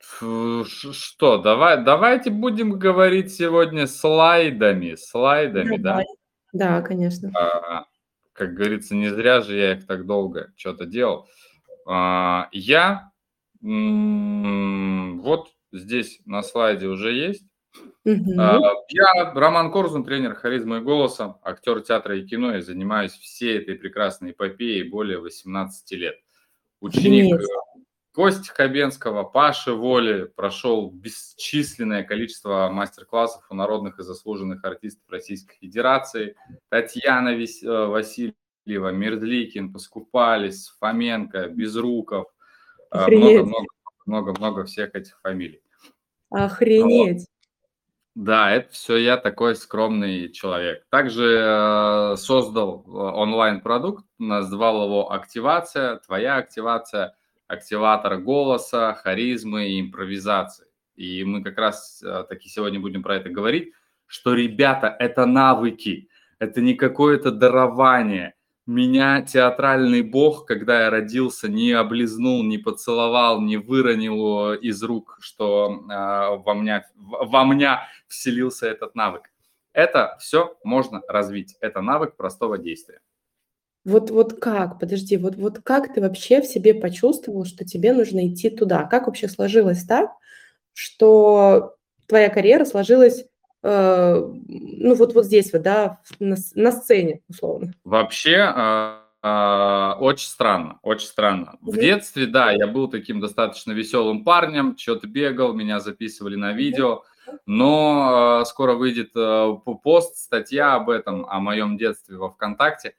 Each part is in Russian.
Что, давай, давайте будем говорить сегодня слайдами, слайдами, Давай. Да, конечно. да? А, как говорится, не зря же я их так долго что-то делал. А, я вот здесь на слайде уже есть. А, Я Роман Корзун, тренер харизмы и голоса, актер театра и кино, и занимаюсь всей этой прекрасной эпопеей более 18 лет. Ученик Охренеть. Э, Кости Хабенского, Паши Воли, прошел бесчисленное количество мастер-классов у народных и заслуженных артистов Российской Федерации. Татьяна Вис- э, Васильева, Мерзликин, Поскупались, Фоменко, Безруков. э, Охренеть. Много-много-много всех этих фамилий. Охренеть. Да, это все я такой скромный человек. Также э, создал э, онлайн-продукт, назвал его «Активация», «Твоя активация», активатор голоса, харизмы и импровизации. И мы как раз э, таки сегодня будем про это говорить, что, ребята, это навыки, это не какое-то дарование. Меня театральный бог, когда я родился, не облизнул, не поцеловал, не выронил из рук, что э, во, мне, во мне вселился этот навык. Это все можно развить. Это навык простого действия. Вот, вот как, подожди, вот, вот как ты вообще в себе почувствовал, что тебе нужно идти туда? Как вообще сложилось так, что твоя карьера сложилась, э, ну вот, вот здесь вот, да, на, на сцене, условно? Вообще, э, э, очень странно, очень странно. В Мгм. детстве, да, я был таким достаточно веселым парнем, что-то бегал, меня записывали на видео, но э, скоро выйдет э, пост, статья об этом, о моем детстве во ВКонтакте.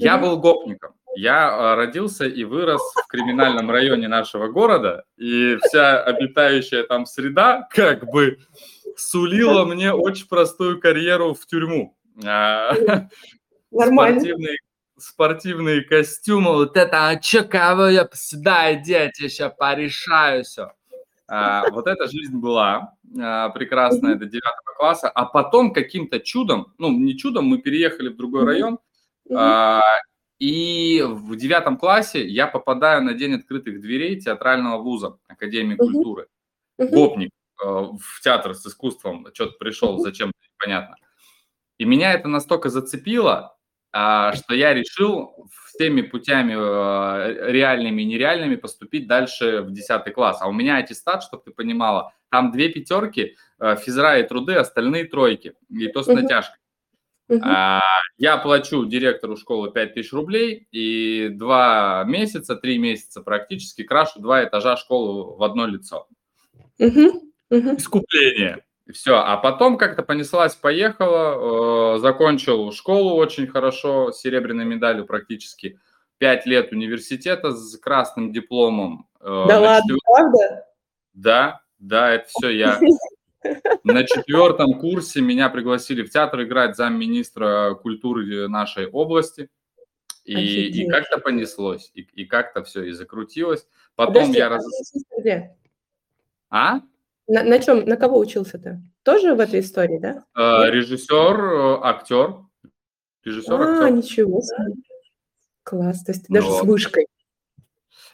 Я был гопником. Я э, родился и вырос в криминальном районе нашего города, и вся обитающая там среда как бы сулила мне очень простую карьеру в тюрьму. А, Нормально. Спортивные, спортивные костюмы, вот это, а чё, кого я сюда иди, я сейчас порешаю все. вот эта жизнь была а, прекрасная до девятого класса, а потом каким-то чудом, ну не чудом, мы переехали в другой район, А, и в девятом классе я попадаю на день открытых дверей театрального вуза Академии Мгм. культуры. Мгм. Гопник э, в театр с искусством, что-то пришел, Мгм. зачем непонятно. И меня это настолько зацепило, а, что я решил всеми путями э, реальными и нереальными поступить дальше в 10 класс. А у меня аттестат, чтобы ты понимала, там две пятерки, э, физра и труды, остальные тройки, и то с натяжкой. А, Я плачу директору школы 5000 рублей и два месяца, три месяца практически крашу два этажа школы в одно лицо. Мгм. Искупление. Все. А потом как-то понеслась, поехала, э, закончил школу очень хорошо, с серебряной медалью практически. Пять лет университета с красным дипломом. Э, Да ладно, четвер- правда? Да, да, это все я. На четвертом курсе меня пригласили в театр играть замминистра культуры нашей области. И, и как-то понеслось, и, и как-то все и закрутилось. Потом Подожди, я а раз... где? А? На, на чем, на кого учился ты? Тоже в этой истории, да? Э, режиссер, э, актер. Режиссер, А, актер. ничего себе. Класс, то есть ты даже с Вот. вышкой.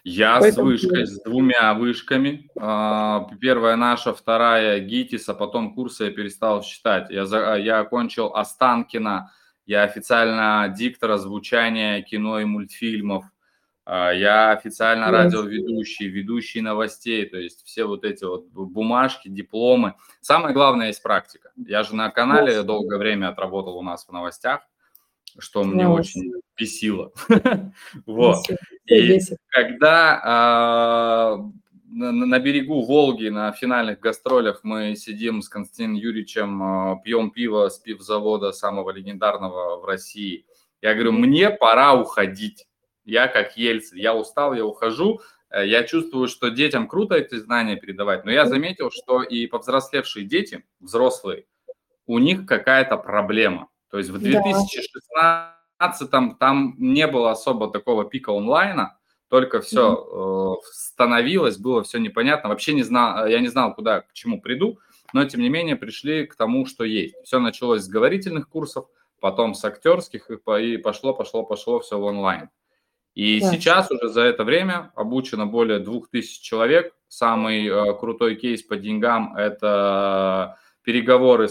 Я с Поэтому вышкой, ты- с двумя вышками. А, Первая наша, вторая ГИТИС, а потом курсы я перестал считать. Я, за- я окончил Останкино, я официально диктор озвучания кино и мультфильмов. А, Я официально радиоведущий, ведущий новостей, то есть все вот эти вот бумажки, дипломы. Самое главное есть практика. Я же на канале долгое время отработал у нас в новостях, что мне очень бесило. Вот. Э, и когда а, на берегу Волги на финальных гастролях мы сидим с Константином Юрьевичем, а, пьем пиво с пивзавода самого легендарного в России. Я говорю, мне пора уходить. Я как Ельцин, я устал, я ухожу. Э, я чувствую, что детям круто эти знания передавать, но я заметил, что и повзрослевшие дети, взрослые, у них какая-то проблема. То есть в 2016 2015 там не было особо такого пика онлайна, только все mm-hmm. Э, становилось, было все непонятно. Вообще не знал, э, я не знал, куда, к чему приду, но тем не менее пришли к тому, что есть. Все началось с говорительных курсов, потом с актерских, и пошло, пошло, пошло все в онлайн. И да. сейчас уже за это время обучено более 2000 человек. Самый э, крутой кейс по деньгам – это переговоры,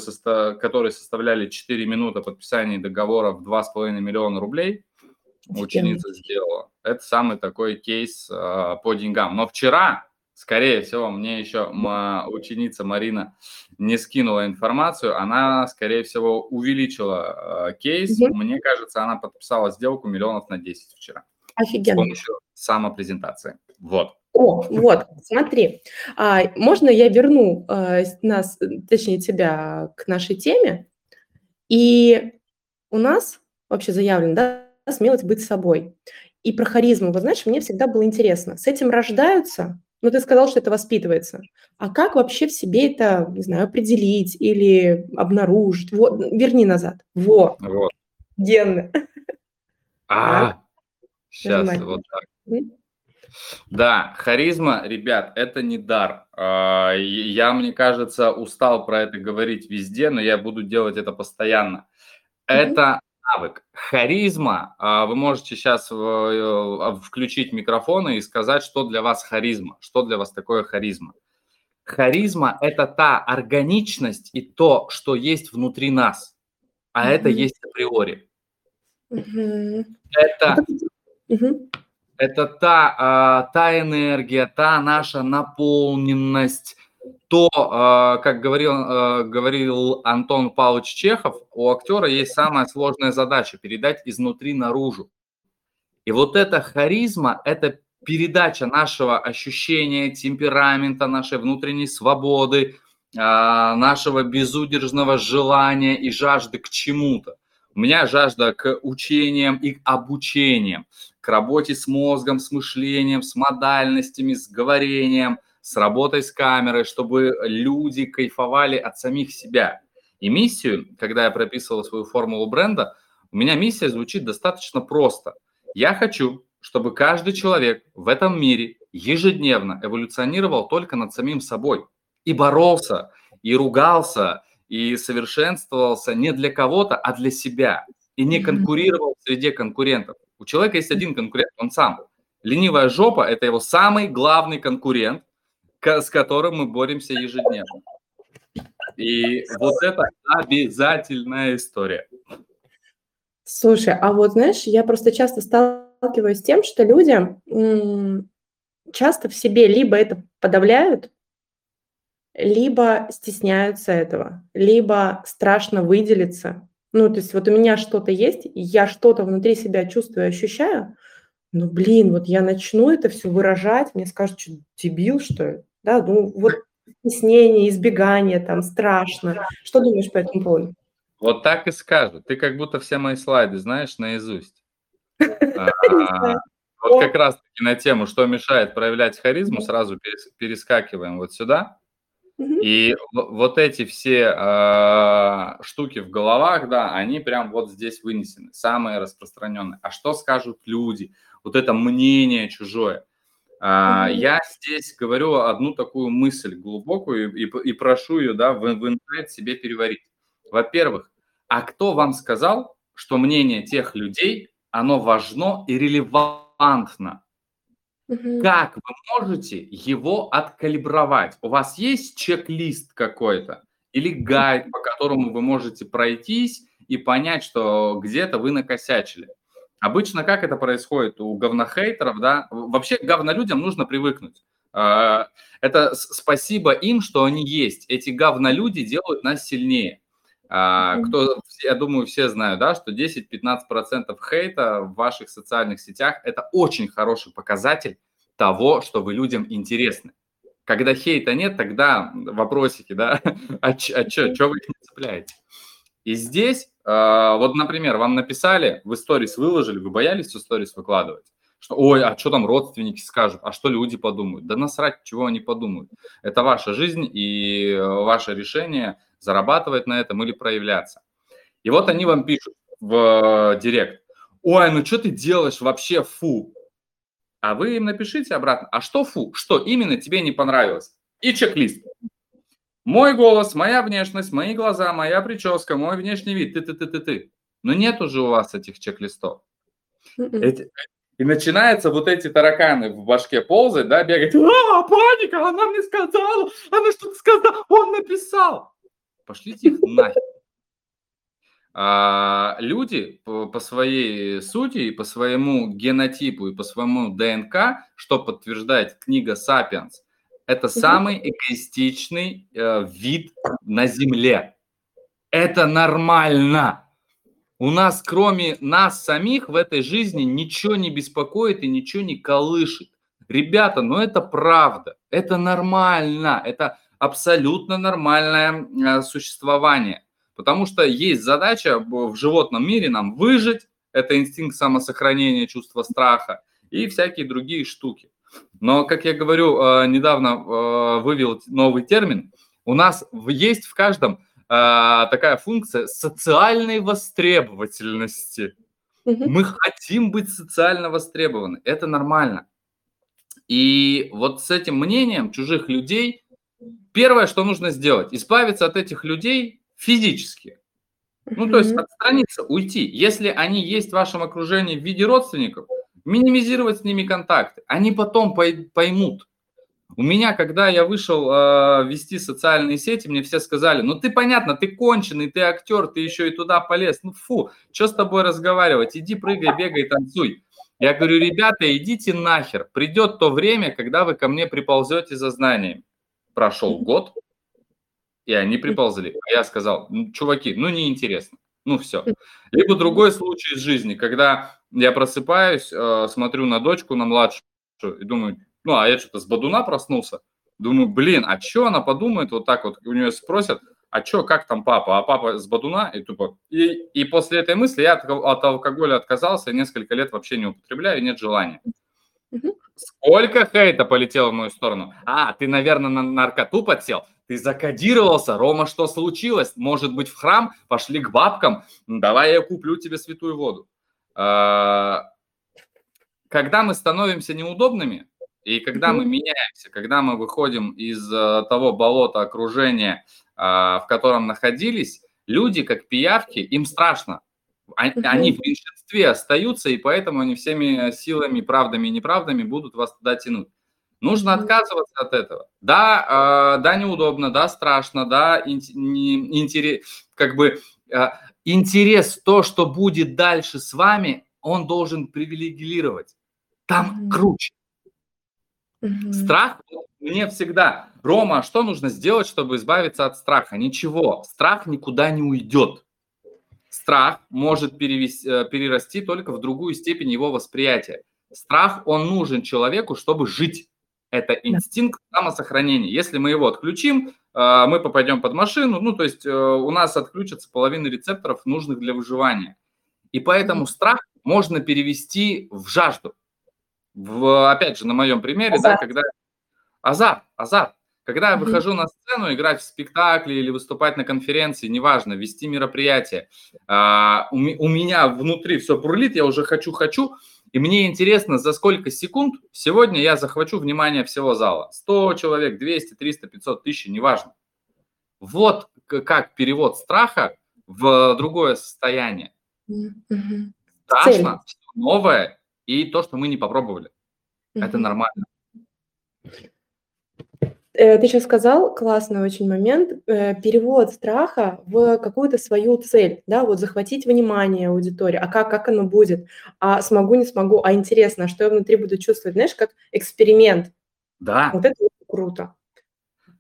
которые составляли 4 минуты подписания договора в 2,5 миллиона рублей. Ученица сделала. Это самый такой кейс э, по деньгам. Но вчера Скорее всего, мне еще ученица Марина не скинула информацию, она, скорее всего, увеличила э, кейс. Угу. Мне кажется, она подписала сделку миллионов на 10 вчера. Офигенно. С помощью самопрезентации. Вот. О, вот, смотри. А, можно я верну а, нас, точнее тебя, к нашей теме? И у нас вообще заявлено, да, смелость быть собой. И про харизму, вы знаешь, мне всегда было интересно. С этим рождаются ну, ты сказал, что это воспитывается. А как вообще в себе это, не знаю, определить или обнаружить? Вот, верни назад. Во. Вот. Гены. А, сейчас вот так. Да, харизма, ребят, это не дар. А, я, мне кажется, устал про это говорить везде, но я буду делать это постоянно. Это навык. Харизма, а, вы можете сейчас э, э, включить микрофоны и сказать, что для вас харизма, что для вас такое харизма. Харизма – это та органичность и то, что есть внутри нас, а mm-hmm. это есть априори. Mm-hmm. Это, mm-hmm. Это та, а, та энергия, та наша наполненность, то, а, как говорил, а, говорил Антон Павлович Чехов, у актера есть самая сложная задача – передать изнутри наружу. И вот эта харизма – это передача нашего ощущения, темперамента, нашей внутренней свободы, нашего безудержного желания и жажды к чему-то. У меня жажда к учениям и к обучениям, к работе с мозгом, с мышлением, с модальностями, с говорением – с работой с камерой, чтобы люди кайфовали от самих себя. И миссию, когда я прописывал свою формулу бренда, у меня миссия звучит достаточно просто. Я хочу, чтобы каждый человек в этом мире ежедневно эволюционировал только над самим собой и боролся, и ругался, и совершенствовался не для кого-то, а для себя, и не конкурировал среди конкурентов. У человека есть один конкурент, он сам. Ленивая жопа – это его самый главный конкурент, с которым мы боремся ежедневно. И вот это обязательная история. Слушай, а вот знаешь, я просто часто сталкиваюсь с тем, что люди часто в себе либо это подавляют, либо стесняются этого, либо страшно выделиться. Ну, то есть вот у меня что-то есть, я что-то внутри себя чувствую, ощущаю, ну, блин, вот я начну это все выражать, мне скажут, что дебил, что ли? Да, ну вот стеснение, избегание, там страшно. Что думаешь по этому поводу? Вот так и скажут. Ты как будто все мои слайды знаешь наизусть. А, вот как раз таки на тему, что мешает проявлять харизму, сразу перескакиваем вот сюда. И вот эти все э, штуки в головах, да, они прям вот здесь вынесены, самые распространенные. А что скажут люди? Вот это мнение чужое. А, я здесь говорю одну такую мысль глубокую и, и, и прошу ее да, в, в интернет себе переварить. Во-первых, а кто вам сказал, что мнение тех людей, оно важно и релевантно? Угу. Как вы можете его откалибровать? У вас есть чек-лист какой-то или гайд, по которому вы можете пройтись и понять, что где-то вы накосячили? Обычно как это происходит у говнохейтеров, да? Вообще говнолюдям нужно привыкнуть. А, это спасибо им, что они есть. Эти говнолюди делают нас сильнее. А, кто, я думаю, все знают, да, что 10-15% хейта в ваших социальных сетях – это очень хороший показатель того, что вы людям интересны. Когда хейта нет, тогда вопросики, да, а, а что, что вы их не цепляете? И здесь а, вот, например, вам написали, вы сторис выложили, вы боялись все сторис выкладывать? Что, ой, а что там родственники скажут, а что люди подумают? Да насрать, чего они подумают. Это ваша жизнь и э, ваше решение зарабатывать на этом или проявляться. И вот они вам пишут в э, директ, ой, ну что ты делаешь вообще, фу. А вы им напишите обратно, а что фу, что именно тебе не понравилось? И чек-лист. Мой голос, моя внешность, мои глаза, моя прическа, мой внешний вид, ты-ты-ты-ты-ты. Но нет уже у вас этих чек-листов. Эти, И начинаются вот эти тараканы в башке ползать, да, бегать. А, паника, она мне сказала, она что-то сказала, он написал. Пошлите их нахер. А, люди по, по своей сути и по своему генотипу и по своему ДНК, что подтверждает книга «Сапиенс», это самый эгоистичный э, вид на Земле. Это нормально. У нас, кроме нас самих, в этой жизни ничего не беспокоит и ничего не колышет. Ребята, ну это правда, это нормально, это абсолютно нормальное э, существование. Потому что есть задача в животном мире нам выжить, это инстинкт самосохранения, чувство страха и всякие другие штуки. Но, как я говорю, э, недавно э, вывел новый термин. У нас есть в каждом такая функция социальной востребовательности. Мы хотим быть социально востребованы. Это нормально. И вот с этим мнением чужих людей первое, что нужно сделать, избавиться от этих людей физически. Ну, то есть отстраниться, уйти. Если они есть в вашем окружении в виде родственников, минимизировать с ними контакты. Они потом поймут. У меня, когда я вышел э, вести социальные сети, мне все сказали, ну ты понятно, ты конченый, ты актер, ты еще и туда полез. Ну фу, что с тобой разговаривать? Иди прыгай, бегай, танцуй. Я говорю, ребята, идите нахер. Придет то время, когда вы ко мне приползете за знаниями. Прошел год, и они приползли. А я сказал, ну, чуваки, ну неинтересно. Ну все. Либо другой случай из жизни, когда я просыпаюсь, э, смотрю на дочку, на младшую, и думаю, ну а я что-то с бодуна проснулся. Думаю, блин, а что она подумает вот так вот? У нее спросят, а что, как там папа? А папа с бодуна? И тупо. И, и после этой мысли я от, от алкоголя отказался, несколько лет вообще не употребляю, нет желания. Сколько хейта полетело в мою сторону? А, ты, наверное, на наркоту подсел? Ты закодировался, Рома, что случилось? Может быть, в храм? Пошли к бабкам? Давай я куплю тебе святую воду. А, когда мы становимся неудобными, и когда мы меняемся, когда мы выходим из э, того болота окружения, а, в котором находились, люди, как пиявки, им страшно. Они в меньшинстве остаются, и поэтому они всеми силами, правдами и неправдами будут вас туда тянуть. Нужно отказываться от этого. Да, э, да, неудобно, да, страшно, да, интерес, как бы э, интерес то, что будет дальше с вами, он должен привилегировать. Там круче. Mm-hmm. Страх мне всегда. Рома, а что нужно сделать, чтобы избавиться от страха? Ничего. Страх никуда не уйдет. Страх может перевести, э, перерасти только в другую степень его восприятия. Страх, он нужен человеку, чтобы жить. Это инстинкт самосохранения. Если мы его отключим, э, мы попадем под машину, ну, то есть э, у нас отключится половина рецепторов, нужных для выживания. И поэтому страх можно перевести в жажду. В, опять же, на моем примере, азарт. да, когда... Азарт, азарт. Когда я выхожу на сцену, играть в спектакле или выступать на конференции, неважно, вести мероприятие, а, у, меня внутри все бурлит, я уже хочу-хочу, и мне интересно, за сколько секунд сегодня я захвачу внимание всего зала. 100 человек, 200, 300, 500 тысяч, неважно. Вот как перевод страха в другое состояние. Mm-hmm. Страшно, все новое и то, что мы не попробовали. Mm-hmm. Это нормально. Э, ты сейчас сказал классный очень момент, э, перевод страха в какую-то свою цель, да, вот захватить внимание аудитории, а как, как оно будет, а смогу, не смогу, а интересно, а что я внутри буду чувствовать, знаешь, как эксперимент. Да. Вот это круто.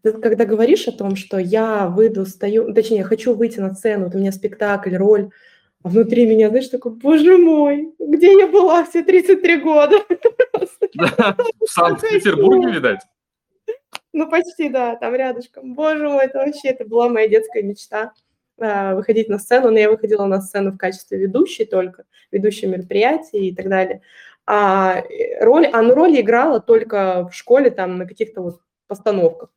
Ты когда говоришь о том, что я выйду, стою, точнее, хочу выйти на сцену, вот у меня спектакль, роль, а внутри меня, знаешь, такой, боже мой, где я была все 33 года? В Санкт-Петербурге, видать? Ну, почти, да, там рядышком. Боже мой, это вообще, это была моя детская мечта а, выходить на сцену, но я выходила на сцену в качестве ведущей только, ведущей мероприятий и так далее. А э, роль, а ну, роль играла только в школе, там, на каких-то вот постановках.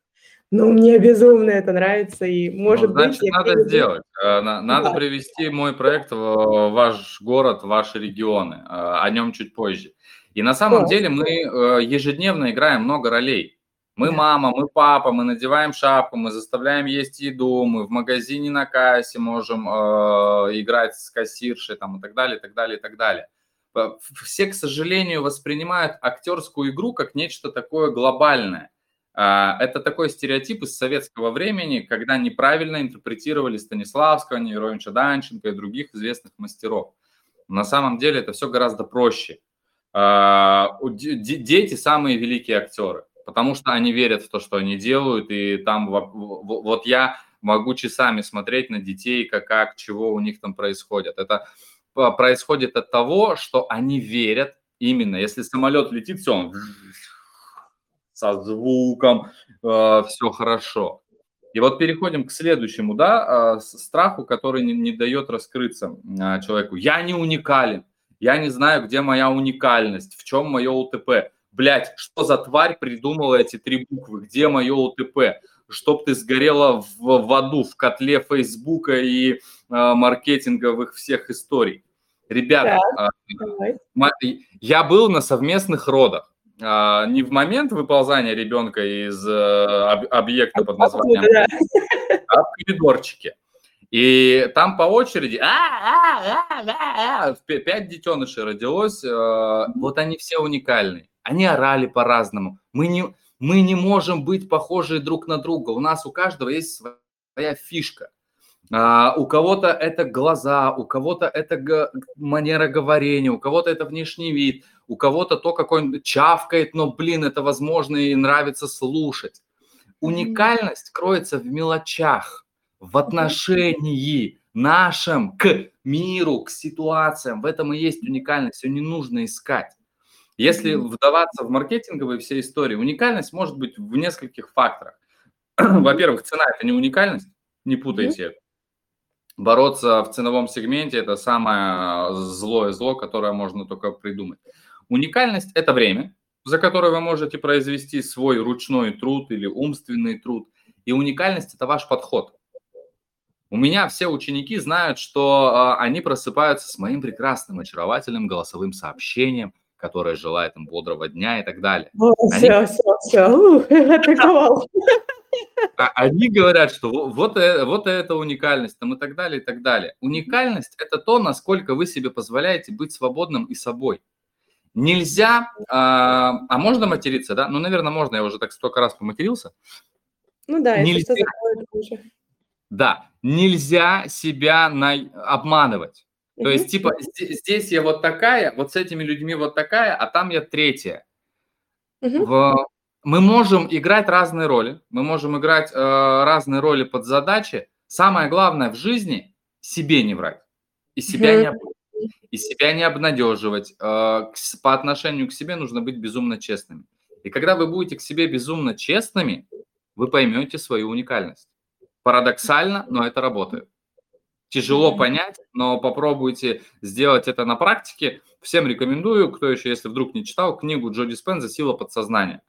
Но мне безумно это нравится, и может ну, значит, быть... надо сделать. Э, надо да. привести мой проект в ваш город, в ваши регионы. Э, о нем чуть позже. И на самом да. деле мы ежедневно играем много ролей. Мы мама, мы папа, мы надеваем шапку, мы заставляем есть еду, мы в магазине на кассе можем э, играть с кассиршей там, и так далее, и так далее, и так далее. Все, к сожалению, воспринимают актерскую игру как нечто такое глобальное. А, это такой стереотип из советского времени, когда неправильно интерпретировали Станиславского, Неверовича Данченко и других известных мастеров. На самом деле это все гораздо проще. А, дети самые великие актеры, потому что они верят в то, что они делают, и там вот я могу часами смотреть на детей, как, как чего у них там происходит. Это происходит от того, что они верят именно, если самолет летит, все, он со звуком, э, все хорошо. И вот переходим к следующему, да, э, страху, который не, не дает раскрыться э, человеку. Я не уникален, я не знаю, где моя уникальность, в чем мое УТП. Блять, что за тварь придумала эти три буквы, где мое УТП? Чтоб ты сгорела в, в аду, в котле Фейсбука и э, маркетинговых всех историй. Ребята, да, э, я был на совместных родах. А, не в момент выползания ребенка из э, объекта под названием, а в коридорчике. И там по очереди а, а, пять детенышей родилось. Э, вот они все уникальные. Они орали по-разному. Мы не, мы не можем быть похожи друг на друга. У нас у каждого есть своя фишка. А, у кого-то это глаза, у кого-то это манера говорения, у кого-то это внешний вид, у кого-то то, как он чавкает, но, блин, это возможно и нравится слушать. Уникальность кроется в мелочах, в отношении нашем к миру, к ситуациям. В этом и есть уникальность, ее не нужно искать. Если вдаваться в маркетинговые все истории, уникальность может быть в нескольких факторах. Во-первых, цена – это не уникальность, не путайте это бороться в ценовом сегменте – это самое злое зло, которое можно только придумать. Уникальность – это время, за которое вы можете произвести свой ручной труд или умственный труд. И уникальность – это ваш подход. У меня все ученики знают, что а, они просыпаются с моим прекрасным, очаровательным голосовым сообщением, которое желает им бодрого дня и так далее. О, они... Все, все, все, атаковал. А они говорят, что вот, э, вот это уникальность там, и так далее, и так далее. Уникальность – это то, насколько вы себе позволяете быть свободным и собой. Нельзя, а, а можно материться, да? Ну, наверное, можно, я уже так столько раз поматерился. Ну да, нельзя, уже. Да, нельзя себя на, обманывать. То угу. есть, типа, здесь я вот такая, вот с этими людьми вот такая, а там я третья. Угу. В, мы можем играть разные роли, мы можем играть э, разные роли под задачи. Самое главное в жизни себе не врать и себя не и себя не обнадеживать. Э, по отношению к себе нужно быть безумно честными. И когда вы будете к себе безумно честными, вы поймете свою уникальность. Парадоксально, но это работает. Тяжело понять, но попробуйте сделать это на практике. Всем рекомендую, кто еще, если вдруг не читал, книгу Джо Диспенза «Сила подсознания».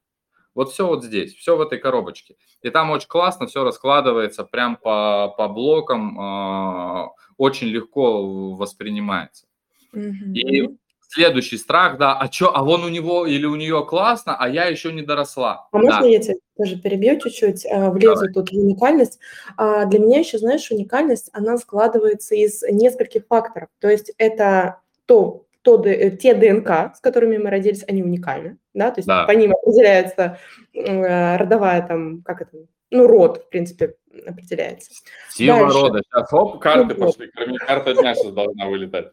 Вот все вот здесь, все в этой коробочке. И там очень классно все раскладывается прям по, по блокам, э, очень легко воспринимается. Mm-hmm. И следующий страх, да, а что, а вон у него или у нее классно, а я еще не доросла. А да. можно я тебя тоже перебью чуть-чуть, э, влезу Давай. тут в уникальность. А для меня еще, знаешь, уникальность, она складывается из нескольких факторов. То есть это то, то, э, те ДНК, с которыми мы родились, они уникальны, да, то есть да. по ним определяется э, родовая там, как это, ну, род, в принципе, определяется. Сила Дальше. рода. Сейчас, оп, карты ну, пошли. Карта дня сейчас должна вылетать.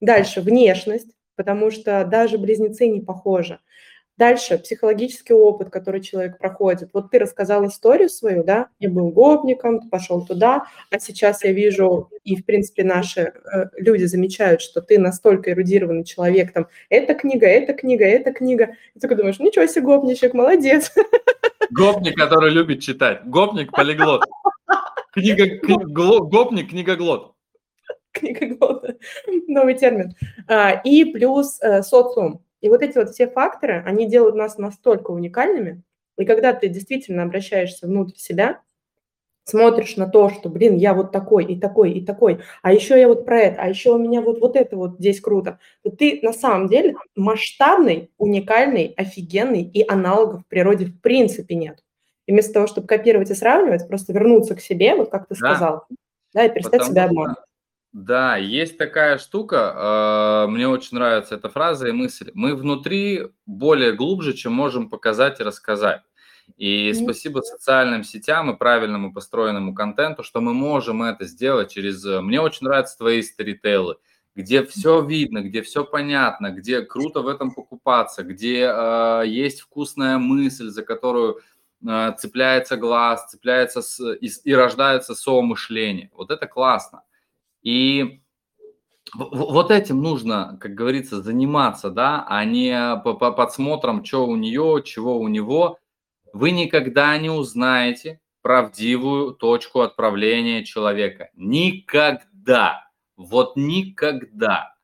Дальше внешность, потому что даже близнецы не похожи. Дальше психологический опыт, который человек проходит. Вот ты рассказал историю свою, да, я был гопником, ты пошел туда, а сейчас я вижу, и в принципе наши э, люди замечают, что ты настолько эрудированный человек, там, эта книга, эта книга, эта книга. И ты думаешь, ничего себе, гопничек, молодец. Гопник, который любит читать. Гопник, полиглот. Книга, кни, гопник, книгоглот. Книгоглот. Новый термин. А, и плюс э, социум и вот эти вот все факторы, они делают нас настолько уникальными, и когда ты действительно обращаешься внутрь себя, смотришь на то, что, блин, я вот такой и такой и такой, а еще я вот про это, а еще у меня вот, вот это вот здесь круто, то ты на самом деле масштабный, уникальный, офигенный, и аналогов в природе в принципе нет. И вместо того, чтобы копировать и сравнивать, просто вернуться к себе, вот как ты да. сказал, да, и перестать Потому себя обманывать. Да, есть такая штука, э, мне очень нравится эта фраза и мысль. Мы внутри более глубже, чем можем показать и рассказать. И спасибо социальным сетям и правильному построенному контенту, что мы можем это сделать через... э, Мне очень нравятся твои старителлы, где все видно, где все понятно, где круто в этом покупаться, где э, есть вкусная мысль, за которую э, цепляется глаз, цепляется с, и, и рождается со-мышление. Вот это классно. И вот этим нужно, как говорится, заниматься, да, а не по, по подсмотром, что у нее, чего у него. Вы никогда не узнаете правдивую точку отправления человека. Никогда. Вот никогда.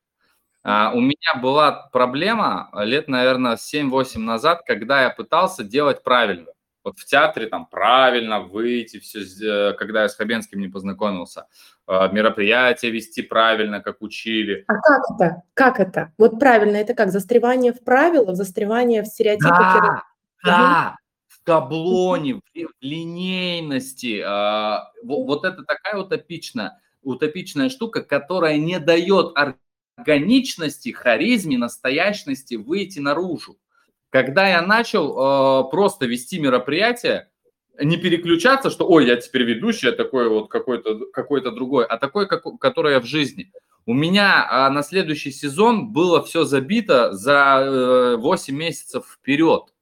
А, у меня была проблема лет, наверное, 7-8 назад, когда я пытался делать правильно вот в театре там правильно выйти, все, когда я с Хабенским не познакомился, а, мероприятие вести правильно, как учили. А как это? Как это? Вот правильно, это как? Застревание в правилах, застревание в стереотипах? Да, да, в таблоне, в линейности. А, вот это такая утопичная, утопичная штука, которая не дает органичности, харизме, настоящности выйти наружу. Когда я начал э, просто вести мероприятие, не переключаться, что, ой, я теперь ведущий, я такой вот какой-то какой другой, а такой, как, который я в жизни. У меня а, на следующий сезон было все забито за э, 8 месяцев вперед.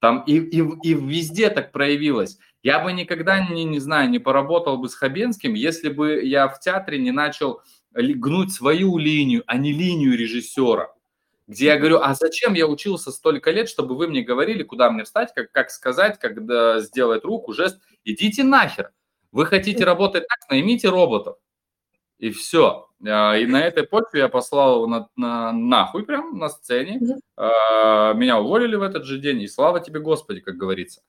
Там и, и, и везде так проявилось. Я бы никогда, не, не знаю, не поработал бы с Хабенским, если бы я в театре не начал гнуть свою линию, а не линию режиссера где я говорю, а зачем я учился столько лет, чтобы вы мне говорили, куда мне встать, как, как сказать, когда сделать руку, жест. Идите нахер. Вы хотите работать так, наймите роботов. И все. А, и на этой почве я послал его на, на, нахуй прям на сцене. А, меня уволили в этот же день, и слава тебе, Господи, как говорится.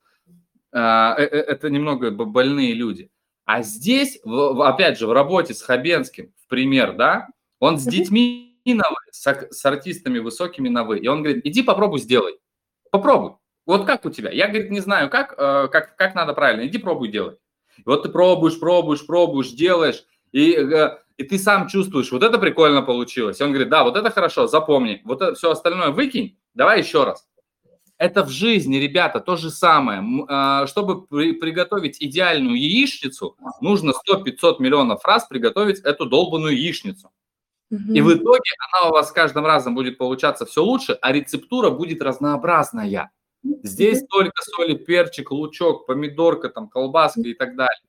А, э, э, это немного больные люди. А здесь, опять же, в работе с Хабенским, в пример, да, он с детьми на вы, с, с артистами высокими на вы. И он говорит, иди попробуй сделай. Попробуй. Вот как у тебя? Я, говорит, не знаю, как, э, как, как надо правильно. Иди пробуй делай. И вот ты пробуешь, пробуешь, пробуешь, делаешь, и, э, и ты сам чувствуешь, вот это прикольно получилось. И он говорит, да, вот это хорошо, запомни. Вот это, все остальное выкинь, давай еще раз. Это в жизни, ребята, то же самое. Э, чтобы при, приготовить идеальную яичницу, нужно 100-500 миллионов раз приготовить эту долбанную яичницу. И в итоге она у вас с каждым разом будет получаться все лучше, а рецептура будет разнообразная. Здесь только соли, перчик, лучок, помидорка, там, колбаска и так далее.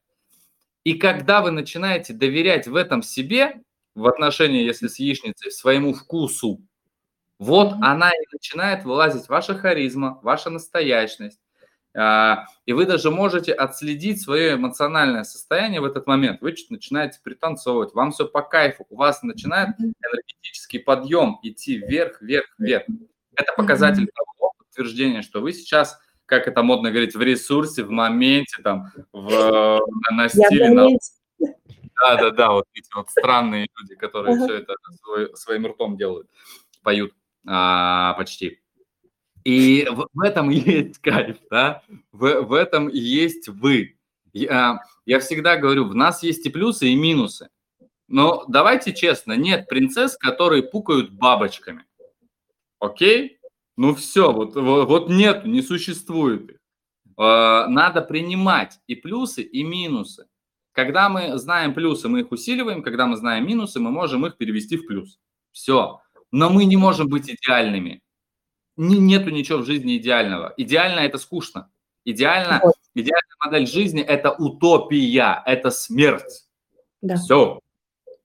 И когда вы начинаете доверять в этом себе, в отношении, если с яичницей, своему вкусу, вот она и начинает вылазить ваша харизма, ваша настоящность, и вы даже можете отследить свое эмоциональное состояние в этот момент. Вы начинаете пританцовывать, вам все по кайфу, у вас начинает энергетический подъем идти вверх, вверх, вверх. Это показатель того, подтверждение, что вы сейчас, как это модно говорить, в ресурсе, в моменте, там, в, на стиле. На... Да, да, да, вот эти вот странные люди, которые все это свой, своим ртом делают, поют а, почти. И в, в этом есть кайф, да, в, в этом есть вы. Я, я всегда говорю, в нас есть и плюсы, и минусы. Но давайте честно, нет принцесс, которые пукают бабочками. Окей? Ну все, вот, вот, вот нет, не существует их. А, надо принимать и плюсы, и минусы. Когда мы знаем плюсы, мы их усиливаем, когда мы знаем минусы, мы можем их перевести в плюс. Все. Но мы не можем быть идеальными нету ничего в жизни идеального. Идеально это скучно. Идеально, вот. идеальная модель жизни это утопия, это смерть. Да. Все.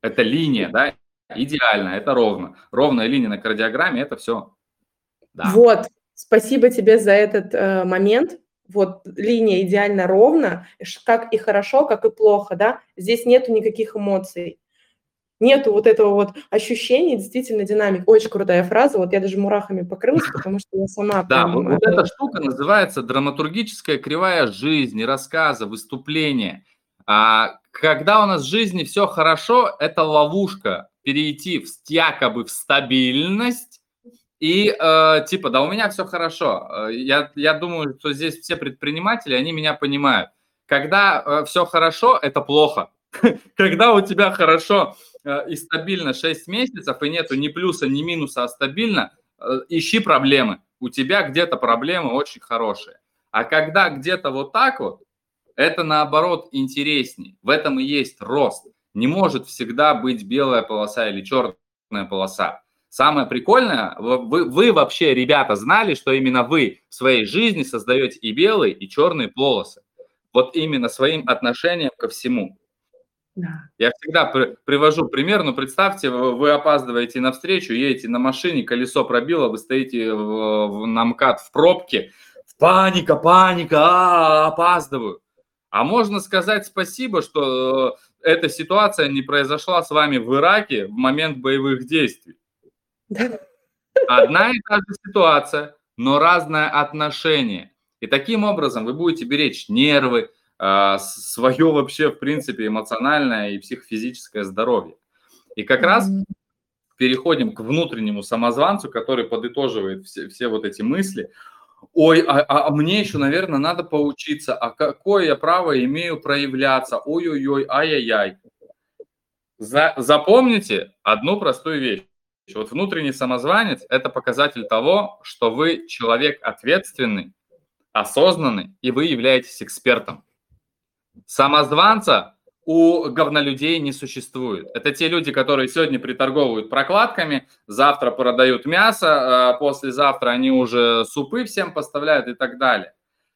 Это линия, да, идеально, это ровно. Ровная линия на кардиограмме это все. Да. Вот, спасибо тебе за этот э, момент. Вот линия идеально ровно, как и хорошо, как и плохо, да. Здесь нету никаких эмоций нету вот этого вот ощущения, действительно динамик. Очень крутая фраза, вот я даже мурахами покрылась, потому что я сама... Да, вот, вот эта штука называется драматургическая кривая жизни, рассказа, выступления. А когда у нас в жизни все хорошо, это ловушка перейти в, якобы в стабильность, и э, типа, да у меня все хорошо. Э, я, я думаю, что здесь все предприниматели, они меня понимают. Когда э, все хорошо, это плохо. Когда у тебя хорошо э, и стабильно 6 месяцев, и нету ни плюса, ни минуса, а стабильно, э, ищи проблемы. У тебя где-то проблемы очень хорошие. А когда где-то вот так вот, это наоборот интересней. В этом и есть рост. Не может всегда быть белая полоса или черная полоса. Самое прикольное, вы, вы вообще, ребята, знали, что именно вы в своей жизни создаете и белые, и черные полосы. Вот именно своим отношением ко всему. Да. Я всегда при, привожу пример, но представьте, вы опаздываете на встречу, едете на машине, колесо пробило, вы стоите в, в, на МКАД в пробке, паника, паника, а, опаздываю. А можно сказать спасибо, что э, эта ситуация не произошла с вами в Ираке в момент боевых действий. Одна и та же ситуация, но разное отношение. И таким образом вы будете беречь нервы, свое вообще, в принципе, эмоциональное и психофизическое здоровье. И как раз переходим к внутреннему самозванцу, который подытоживает все, все вот эти мысли – ой, а, а, а мне еще, наверное, надо поучиться, а какое я право имею проявляться, ой-ой-ой, ай-яй-яй. За, запомните одну простую вещь. Вот внутренний самозванец – это показатель того, что вы человек ответственный, осознанный, и вы являетесь экспертом. Самозванца у говнолюдей не существует. Это те люди, которые сегодня приторговывают прокладками, завтра продают мясо, а послезавтра они уже супы всем поставляют и так далее.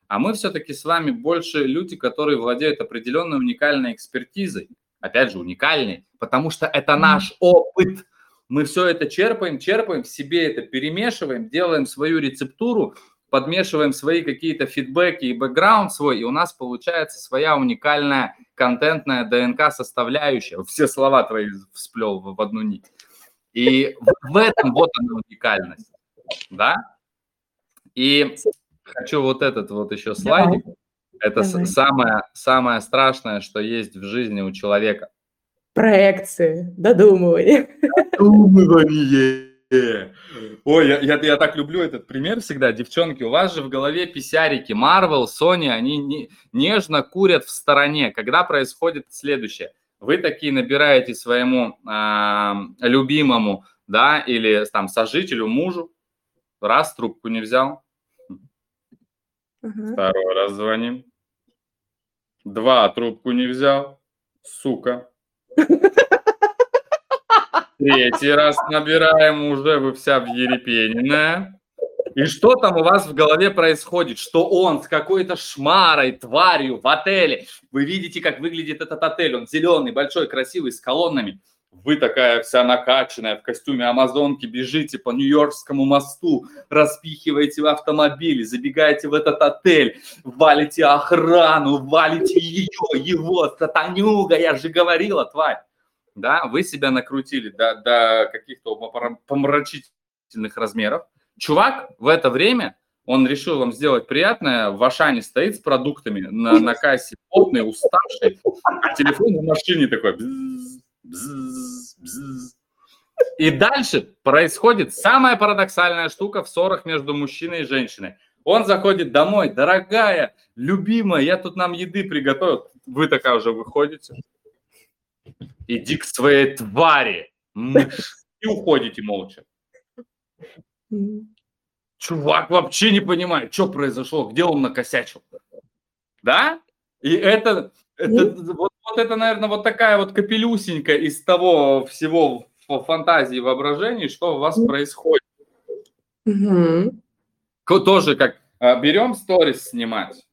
А мы все-таки с вами больше люди, которые владеют определенной уникальной экспертизой. Опять же, уникальной, потому что это наш опыт. Мы все это черпаем, черпаем, в себе это перемешиваем, делаем свою рецептуру, подмешиваем свои какие-то фидбэки и бэкграунд свой, и у нас получается своя уникальная контентная ДНК составляющая. Все слова твои всплел в одну нить. И в этом вот она уникальность, да? И хочу вот этот вот еще слайдик. Это Давай. самое, самое страшное, что есть в жизни у человека. Проекции, додумывание. Додумывание. Ой, я, я, я так люблю этот пример всегда. Девчонки, у вас же в голове писярики Marvel, Sony, они не, нежно курят в стороне. Когда происходит следующее? Вы такие набираете своему э, любимому, да, или там сожителю, мужу, раз трубку не взял, uh-huh. второй раз звоним, два трубку не взял, сука. Третий раз набираем уже, вы вся в ерепененная. И что там у вас в голове происходит? Что он с какой-то шмарой, тварью в отеле. Вы видите, как выглядит этот отель. Он зеленый, большой, красивый, с колоннами. Вы такая вся накачанная в костюме Амазонки, бежите по Нью-Йоркскому мосту, распихиваете в автомобиле, забегаете в этот отель, валите охрану, валите ее, его, сатанюга, я же говорила, тварь да, вы себя накрутили до, до каких-то помрачительных размеров. Чувак в это время, он решил вам сделать приятное, в Ашане стоит с продуктами на, на кассе, потный, уставший, а телефон в машине такой. Бзз, бзз, бзз. И дальше происходит самая парадоксальная штука в ссорах между мужчиной и женщиной. Он заходит домой, дорогая, любимая, я тут нам еды приготовил. Вы такая уже выходите. Иди к своей твари, мышь. И уходите молча. Чувак вообще не понимает, что произошло, где он накосячил. Да? И это, это вот, вот это, наверное, вот такая вот капелюсенька из того всего фантазии, воображении, что у вас происходит. Угу. Тоже как а, берем сторис снимать,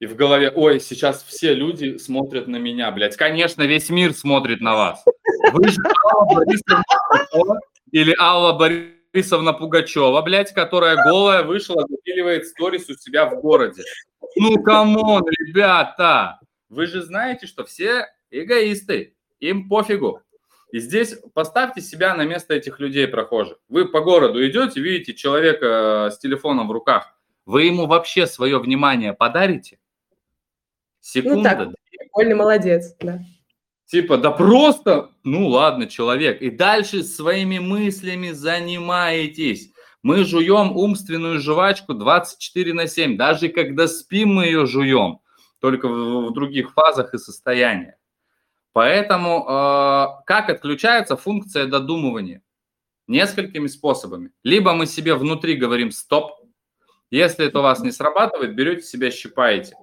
и в голове, ой, сейчас все люди смотрят на меня, блядь. Конечно, весь мир смотрит на вас. Вы же Алла Борисовна или Алла Борисовна Пугачева, блядь, которая голая вышла, запиливает сторис у себя в городе. Ну, come on, ребята! Вы же знаете, что все эгоисты, им пофигу. И здесь поставьте себя на место этих людей прохожих. Вы по городу идете, видите человека с телефоном в руках. Вы ему вообще свое внимание подарите? Секунда. Ну так, прикольный, молодец, да. Типа, да просто, ну ладно, человек. И дальше своими мыслями занимаетесь. Мы жуем умственную жвачку 24 на 7. Даже когда спим, мы ее жуем. только в, в других фазах и состояниях. Поэтому э, как отключается функция додумывания? Несколькими способами. Либо мы себе внутри говорим «стоп», если это у вас не срабатывает, берете себя, щипаете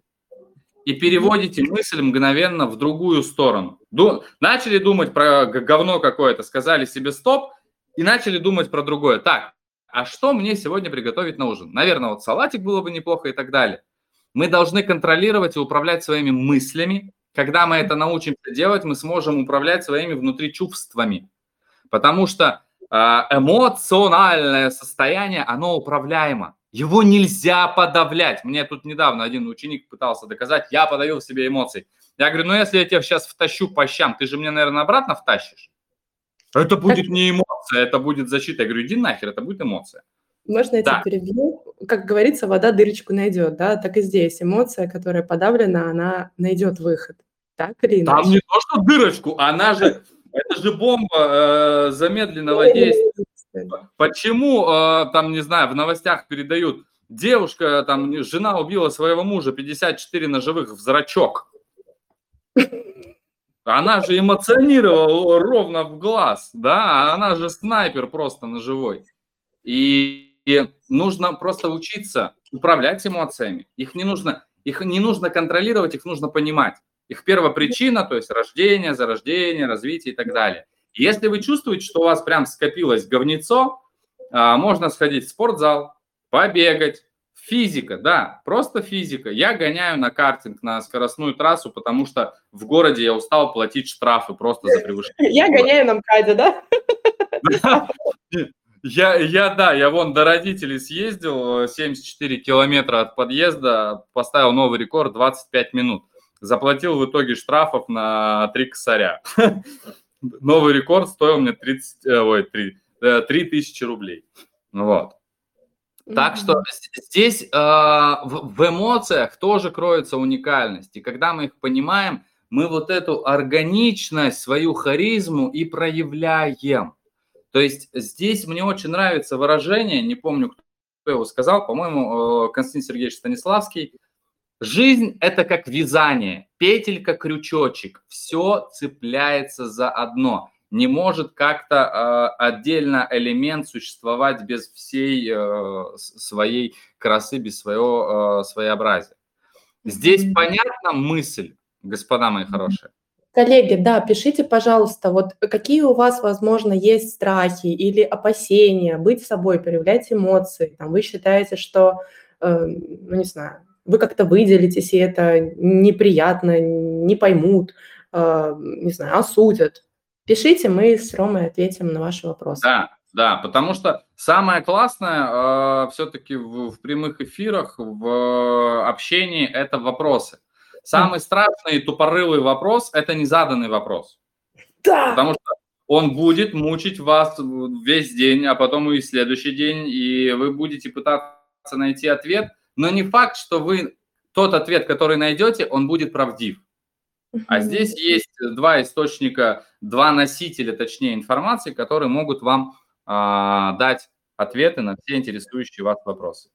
и переводите мысль мгновенно в другую сторону. Ду- начали думать про говно какое-то, сказали себе «стоп», и начали думать про другое. Так, а что мне сегодня приготовить на ужин? Наверное, вот салатик было бы неплохо и так далее. Мы должны контролировать и управлять своими мыслями. Когда мы это научимся делать, мы сможем управлять своими внутри чувствами. Потому что э, эмоциональное состояние, оно управляемо. Его нельзя подавлять. Мне тут недавно один ученик пытался доказать, я подавил в себе эмоции. Я говорю, ну если я тебя сейчас втащу по щам, ты же мне, наверное, обратно втащишь? Это будет не эмоция, это будет защита. Я говорю, иди нахер, это будет эмоция. Можно я да. тебя перебью? Как говорится, вода дырочку найдет, да? Так и здесь эмоция, которая подавлена, она найдет выход. Так или иначе? Там не то, что дырочку, она же, это же бомба э, замедленного действия. Почему, э, там, не знаю, в новостях передают, девушка, там, жена убила своего мужа, 54 ножевых в зрачок. Она же эмоционировала ровно в глаз, да, она же снайпер просто ножевой. И, и нужно просто учиться управлять эмоциями. Их не нужно, их не нужно контролировать, их нужно понимать. Их первопричина, то есть рождение, зарождение, развитие и так далее. Если вы чувствуете, что у вас прям скопилось говнецо, а, можно сходить в спортзал, побегать. Физика, да, просто физика. Я гоняю на картинг, на скоростную трассу, потому что в городе я устал платить штрафы просто за превышение. Я гоняю на МКАДе, да? Я, я, да, я вон до родителей съездил, 74 километра от подъезда, поставил новый рекорд 25 минут. Заплатил в итоге штрафов на 3 косаря. новый рекорд стоил мне 30, э, ой, 3, 3 тысячи рублей. Вот. Так что здесь э, в, в эмоциях тоже кроется уникальность. И когда мы их понимаем, мы вот эту органичность, свою харизму и проявляем. То есть здесь мне очень нравится выражение, не помню, кто его сказал, по-моему, э, Константин Сергеевич Станиславский. Жизнь – это как вязание, петелька, крючочек, все цепляется за одно. Не может как-то э, отдельно элемент существовать без всей э, своей красы, без своего э, своеобразия. Здесь понятна мысль, господа мои хорошие? Коллеги, да, пишите, пожалуйста, вот какие у вас, возможно, есть страхи или опасения быть собой, проявлять эмоции. Там, вы считаете, что, э, ну не знаю, вы как-то выделитесь, и это неприятно, не поймут, э, не знаю, осудят. Пишите, мы с Ромой ответим на ваши вопросы. Да, да, потому что самое классное э, все-таки в, в прямых эфирах, в общении – это вопросы. Самый страшный и тупорылый вопрос – это незаданный вопрос. Да. Потому что он будет мучить вас весь день, а потом и следующий день, и вы будете пытаться найти ответ – но не факт, что вы тот ответ, который найдете, он будет правдив. А здесь есть два источника, два носителя, точнее, информации, которые могут вам а, дать ответы на все интересующие вас вопросы.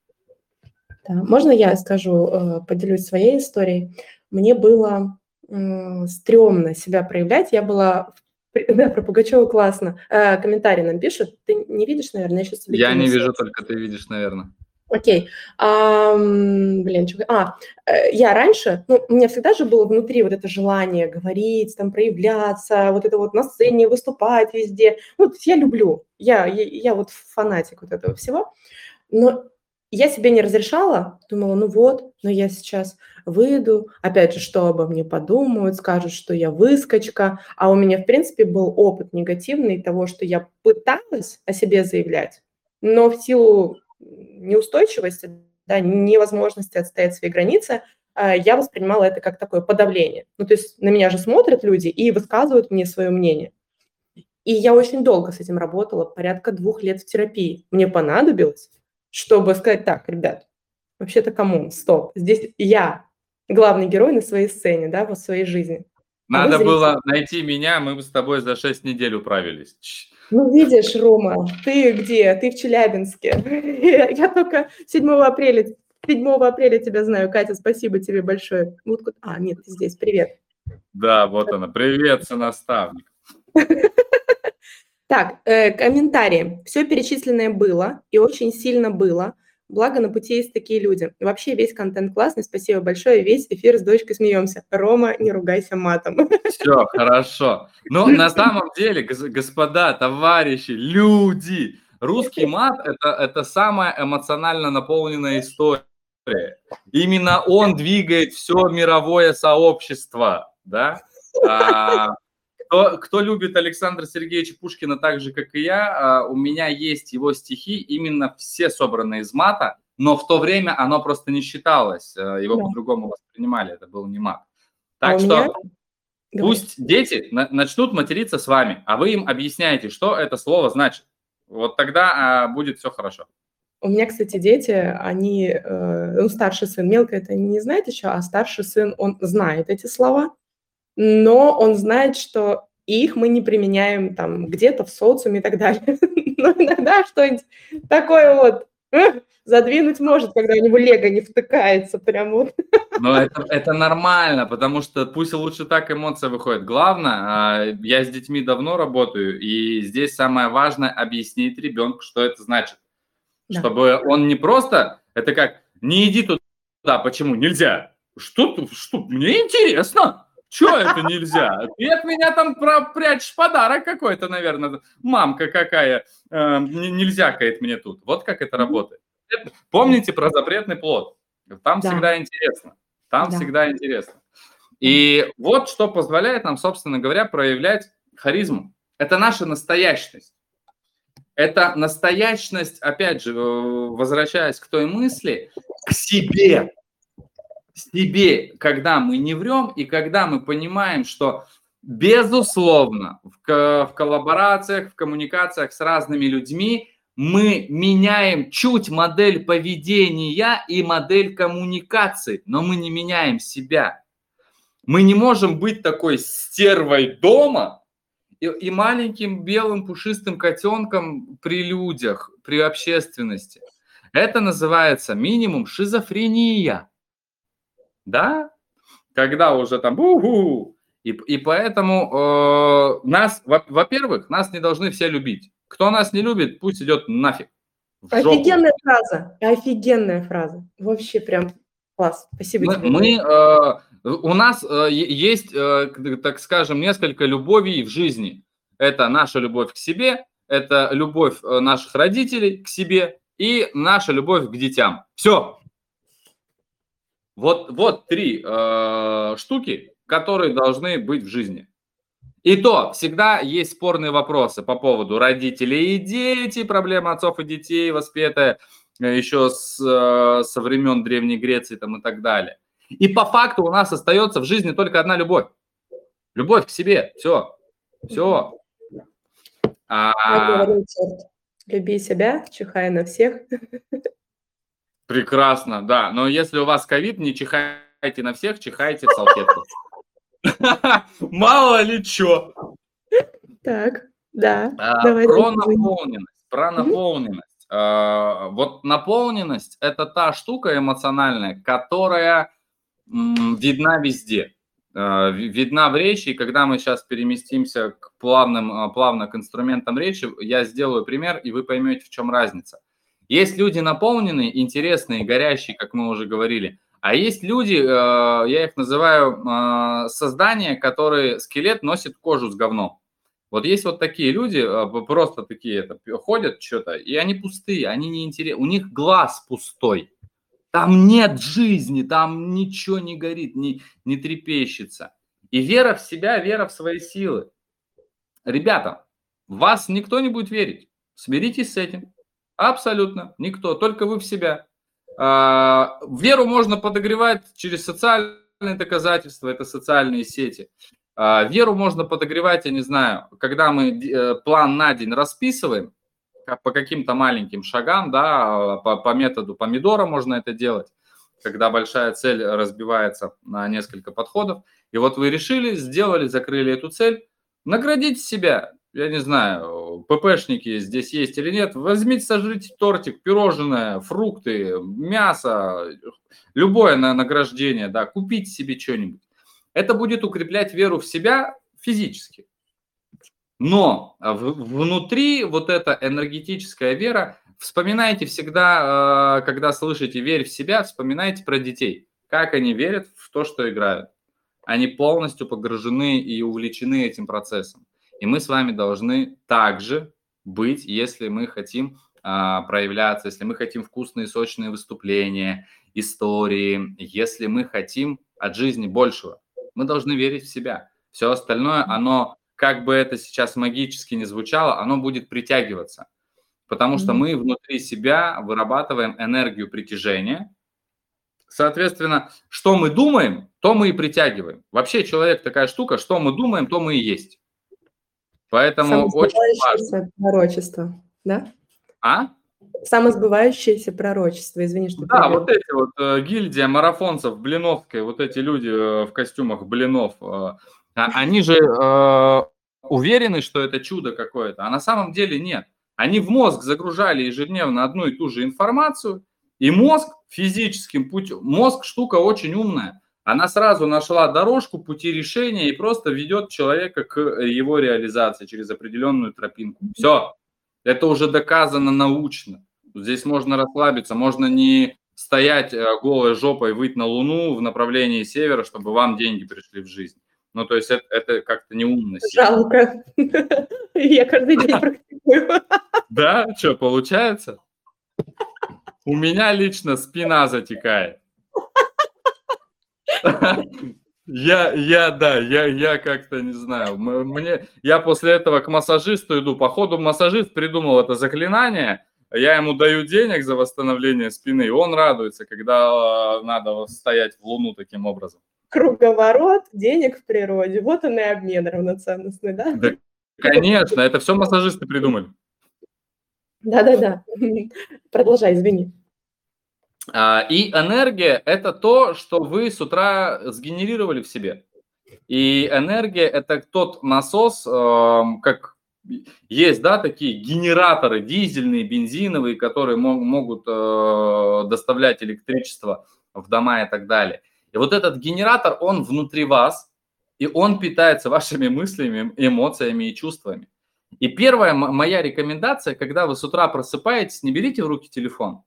Да. Можно я скажу, э, поделюсь своей историей? Мне было стрёмно себя проявлять. Я была да, про Пугачева классно. Э, комментарий нам пишут. Ты не видишь, наверное, я сейчас. Я не вижу, только ты видишь, наверное. Окей. А, блин, что... А, я раньше, ну, у меня всегда же было внутри вот это желание говорить, там, проявляться, вот это вот на сцене выступать везде. Ну, я люблю, я, я, я вот фанатик вот этого всего. Но я себе не разрешала, думала, ну вот, но я сейчас выйду, опять же, что обо мне подумают, скажут, что я выскочка, а у меня, в принципе, был опыт негативный того, что я пыталась о себе заявлять, но в силу неустойчивости, да, невозможности отстоять свои границы, а, я воспринимала это как такое подавление. Ну, то есть на меня же смотрят люди и высказывают мне свое мнение. И я очень долго с этим работала, порядка двух лет в терапии. Мне понадобилось, чтобы сказать, так, ребят, вообще-то кому? Стоп. Здесь я главный герой на своей сцене, да, в своей жизни. А Надо было найти меня, мы бы с тобой за шесть недель управились. Ну, видишь, Рома, ты где? Ты в Челябинске. Я только 7 апреля 7 апреля тебя знаю. Катя, спасибо тебе большое. Вот, а, нет, ты здесь. Привет. Да, вот она. Привет, наставник. Так, э, комментарии. Все перечисленное было и очень сильно было. Благо на пути есть такие люди. Вообще весь контент классный, спасибо большое. Весь эфир с дочкой смеемся. Рома, не ругайся матом. Все, хорошо. Но на самом деле, господа, товарищи, люди, русский мат это, это самая эмоционально наполненная история. Именно он двигает все мировое сообщество, да? А, кто, кто любит Александра Сергеевича Пушкина так же, как и я, а, у меня есть его стихи, именно все собраны из мата, но в то время оно просто не считалось, а, его да. по-другому воспринимали, это был не мат. Так а что меня... пусть дети начнут материться с вами, а вы им объясняете, что это слово значит. Вот тогда а, будет все хорошо. У меня, кстати, дети, они, э, ну, старший сын, мелко это не знает еще, а старший сын, он знает эти слова, но он знает, что их мы не применяем там где-то в социуме и так далее. Но иногда что-нибудь такое вот э, задвинуть может, когда у него лего не втыкается прям вот. Но это, это нормально, потому что пусть лучше так эмоция выходит. Главное, а, я с детьми давно работаю, и здесь самое важное объяснить ребенку, что это значит. Да. Чтобы он не просто, это как, не иди туда, почему нельзя? Что, что, мне интересно. Че это нельзя? Ты от меня там прячешь подарок какой-то, наверное. Мамка какая, э, нельзя кает мне тут. Вот как это работает. Помните про запретный плод? Там да. всегда интересно. Там да. всегда интересно. И вот что позволяет нам, собственно говоря, проявлять харизму. Это наша настоящность. Это настоящность, опять же, э, возвращаясь к той мысли, к себе себе, когда мы не врем и когда мы понимаем, что безусловно в, в коллаборациях, в коммуникациях с разными людьми мы меняем чуть модель поведения и модель коммуникации, но мы не меняем себя. Мы не можем быть такой стервой дома и, и маленьким белым пушистым котенком при людях, при общественности. Это называется минимум шизофрения да, когда уже там уху, и, и поэтому э, нас, во-первых, нас не должны все любить. Кто нас не любит, пусть идет нафиг. Офигенная фраза, офигенная фраза. Вообще прям класс. Спасибо мы, тебе. Мы, э, у нас э, есть, э, так скажем, несколько любовей в жизни. Это наша любовь к себе, это любовь э, наших родителей к себе и наша любовь к детям. Все, вот, вот три э, штуки, которые должны быть в жизни. И то всегда есть спорные вопросы по поводу родителей и дети, проблемы отцов и детей, воспетая э, еще с, э, со времен Древней Греции там, и так далее. И по факту у нас остается в жизни только одна любовь. Любовь к себе. Все. Все. А... Люби себя, чихай на всех. Прекрасно, да. Но если у вас ковид, не чихайте на всех, чихайте в салфетку. Мало ли что. Так, да. А, про наполненность. Про наполненность. А, вот наполненность – это та штука эмоциональная, которая видна везде. А, видна в речи, и когда мы сейчас переместимся к плавным, плавно к инструментам речи, я сделаю пример, и вы поймете, в чем разница. Есть люди наполненные, интересные, горящие, как мы уже говорили, а есть люди, э, я их называю э, создания, которые скелет носит кожу с говном. Вот есть вот такие люди, э, просто такие это, ходят что-то, и они пустые, они не интересны, у них глаз пустой. Там нет жизни, там ничего не горит, не, не трепещется. И вера в себя, вера в свои силы. Ребята, вас никто не будет верить. Смиритесь с этим. Абсолютно. Никто. Только вы в себя. А, веру можно подогревать через социальные доказательства, это социальные сети. А, веру можно подогревать, я не знаю, когда мы э, план на день расписываем, по каким-то маленьким шагам, да, по, по методу помидора можно это делать, когда большая цель разбивается на несколько подходов. И вот вы решили, сделали, закрыли эту цель, наградите себя я не знаю, ППшники здесь есть или нет, возьмите, сожрите тортик, пирожное, фрукты, мясо, любое награждение, да, купите себе что-нибудь. Это будет укреплять веру в себя физически. Но внутри вот эта энергетическая вера, вспоминайте всегда, э, когда слышите «верь в себя», вспоминайте про детей, как они верят в то, что играют. Они полностью погружены и увлечены этим процессом. И мы с вами должны также быть, если мы хотим а, проявляться, если мы хотим вкусные, сочные выступления, истории, если мы хотим от жизни большего. Мы должны верить в себя. Все остальное, оно, как бы это сейчас магически не звучало, оно будет притягиваться. Потому что мы внутри себя вырабатываем энергию притяжения. Соответственно, что мы думаем, то мы и притягиваем. Вообще человек такая штука, что мы думаем, то мы и есть. Поэтому очень важно. пророчество, да? А? Самосбывающееся пророчество, извини, что Да, вот эти вот э, гильдия марафонцев Блиновской, вот эти люди э, в костюмах Блинов, э, а, они же э, уверены, что это чудо какое-то, а на самом деле нет. Они в мозг загружали ежедневно одну и ту же информацию, и мозг физическим путем, мозг штука очень умная, она сразу нашла дорожку, пути решения и просто ведет человека к его реализации через определенную тропинку. Все, это уже доказано научно. Здесь можно расслабиться, можно не стоять э, голой жопой, выйти на Луну в направлении севера, чтобы вам деньги пришли в жизнь. Ну, то есть это, это как-то неумно. Жалко. Я каждый день практикую. Да? Что, получается? У меня лично спина затекает. Я, я, да, я, я как-то не знаю. Мне, я после этого к массажисту иду. Походу, массажист придумал это заклинание. Я ему даю денег за восстановление спины, и он радуется, когда надо стоять в луну таким образом. Круговорот денег в природе. Вот он и обмен равноценностный, да? Да, конечно, это все массажисты придумали. Да-да-да. Продолжай, извини. А, и энергия – это то, что вы с утра сгенерировали в себе. И энергия – это тот насос, эм, как есть, да, такие генераторы дизельные, бензиновые, которые могут э, доставлять электричество в дома и так далее. И вот этот генератор, он внутри вас, и он питается вашими мыслями, эмоциями и чувствами. И первая моя рекомендация, когда вы с утра просыпаетесь, не берите в руки телефон –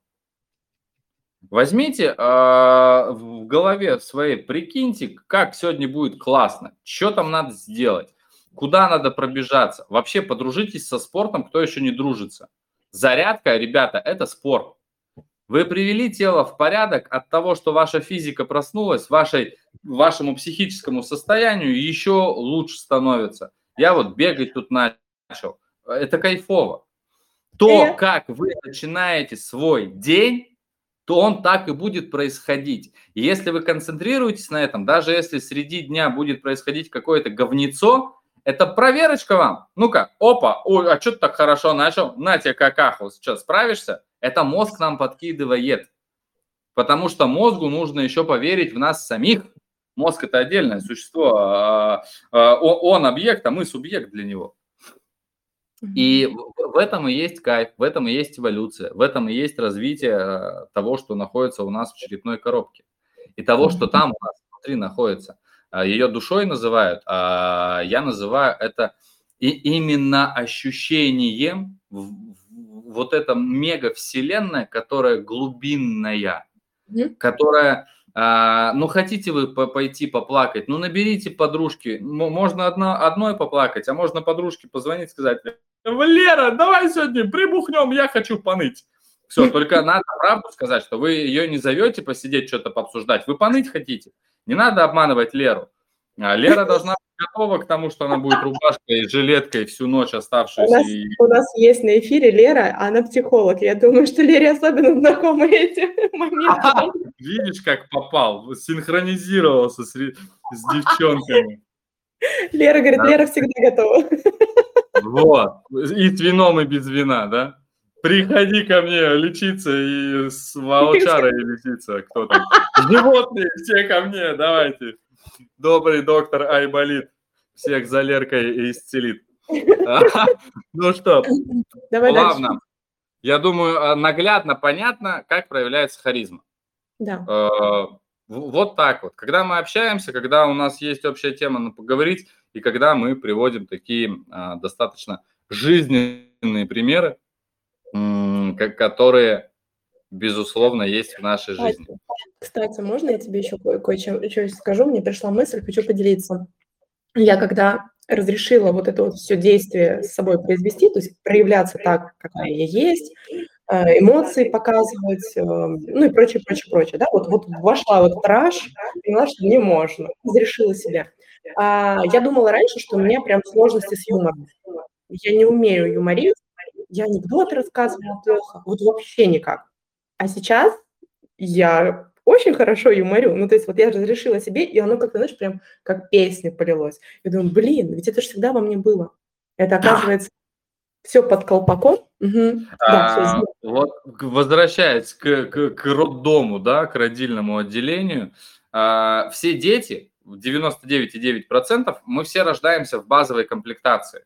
Возьмите э, в голове своей, прикиньте, как сегодня будет классно, что там надо сделать, куда надо пробежаться. Вообще подружитесь со спортом, кто еще не дружится. Зарядка, ребята, это спорт. Вы привели тело в порядок от того, что ваша физика проснулась, вашей, вашему психическому состоянию еще лучше становится. Я вот бегать тут начал. Это кайфово. То, как вы начинаете свой день, то он так и будет происходить. И если вы концентрируетесь на этом, даже если среди дня будет происходить какое-то говнецо, это проверочка вам. Ну-ка, опа, ой, а что ты так хорошо начал? На тебе какаху, что, справишься? Это мозг нам подкидывает. Потому что мозгу нужно еще поверить в нас самих. Мозг – это отдельное существо. А, а, он объект, а мы субъект для него. И в этом и есть кайф, в этом и есть эволюция, в этом и есть развитие э, того, что находится у нас в черепной коробке. И того, что там у нас внутри находится. А, Ее душой называют, а я называю это и именно ощущением вот эта мега-вселенная, которая глубинная, которая а, ну, хотите вы пойти поплакать, ну, наберите подружки. Можно одно, одной поплакать, а можно подружке позвонить, сказать, Валера, давай сегодня прибухнем, я хочу поныть. Все, только надо правду сказать, что вы ее не зовете посидеть, что-то пообсуждать. Вы поныть хотите. Не надо обманывать Леру. А Лера должна быть готова к тому, что она будет рубашкой и жилеткой всю ночь оставшуюся. У нас, и... у нас есть на эфире Лера, она психолог. Я думаю, что Лере особенно знакомы эти моменты. Видишь, как попал, синхронизировался с, с девчонками. Лера говорит, да. Лера всегда готова. Вот. И с вином, и без вина, да? Приходи ко мне лечиться и с волчарой лечиться. Кто там? Животные, все ко мне, давайте. Добрый доктор Айболит всех за Леркой исцелит. Ну что, плавно. Я думаю, э, наглядно понятно, как проявляется харизма. Да. Э, вот так вот. Когда мы общаемся, когда у нас есть общая тема на поговорить, и когда мы приводим такие а, достаточно жизненные примеры, которые, безусловно, есть в нашей жизни. Кстати, можно я тебе еще кое-что скажу? Мне пришла мысль, хочу поделиться. Я когда разрешила вот это вот все действие с собой произвести, то есть проявляться так, какая я есть, э, эмоции показывать, э, ну и прочее, прочее, прочее, да, вот, вот вошла вот раш, поняла, что не можно, разрешила себя. А, я думала раньше, что у меня прям сложности с юмором. Я не умею юморить, я анекдоты рассказывала плохо, вот вообще никак. А сейчас я очень хорошо юморю. Ну, то есть вот я разрешила себе, и оно как-то, знаешь, прям как песня полилось. Я думаю, блин, ведь это же всегда во мне было. Это, оказывается, все под колпаком. Угу. Да, а, вот возвращаясь к, к, к роддому, да, к родильному отделению, а, все дети, 99,9%, мы все рождаемся в базовой комплектации,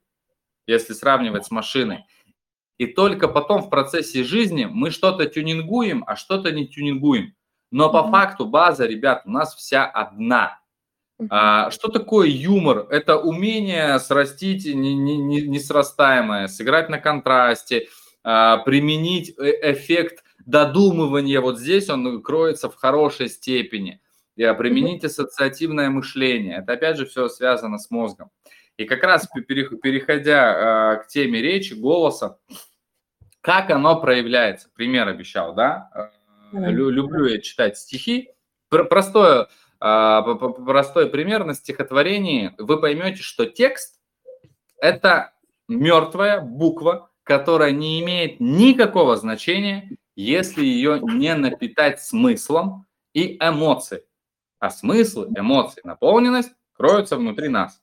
если сравнивать с машиной. И только потом в процессе жизни мы что-то тюнингуем, а что-то не тюнингуем. Но по факту база, ребят, у нас вся одна. А, что такое юмор? Это умение срастить несрастаемое, сыграть на контрасте, а, применить э, эффект додумывания. Вот здесь он кроется в хорошей степени. И применить ассоциативное мышление. Это опять же все связано с мозгом. И как раз переходя а, к теме речи, голоса, как оно проявляется? Пример обещал, да? Люблю я читать стихи. Простое, а, простой пример на стихотворении. Вы поймете, что текст – это мертвая буква, которая не имеет никакого значения, если ее не напитать смыслом и эмоцией. А смысл, эмоции, наполненность кроются внутри нас.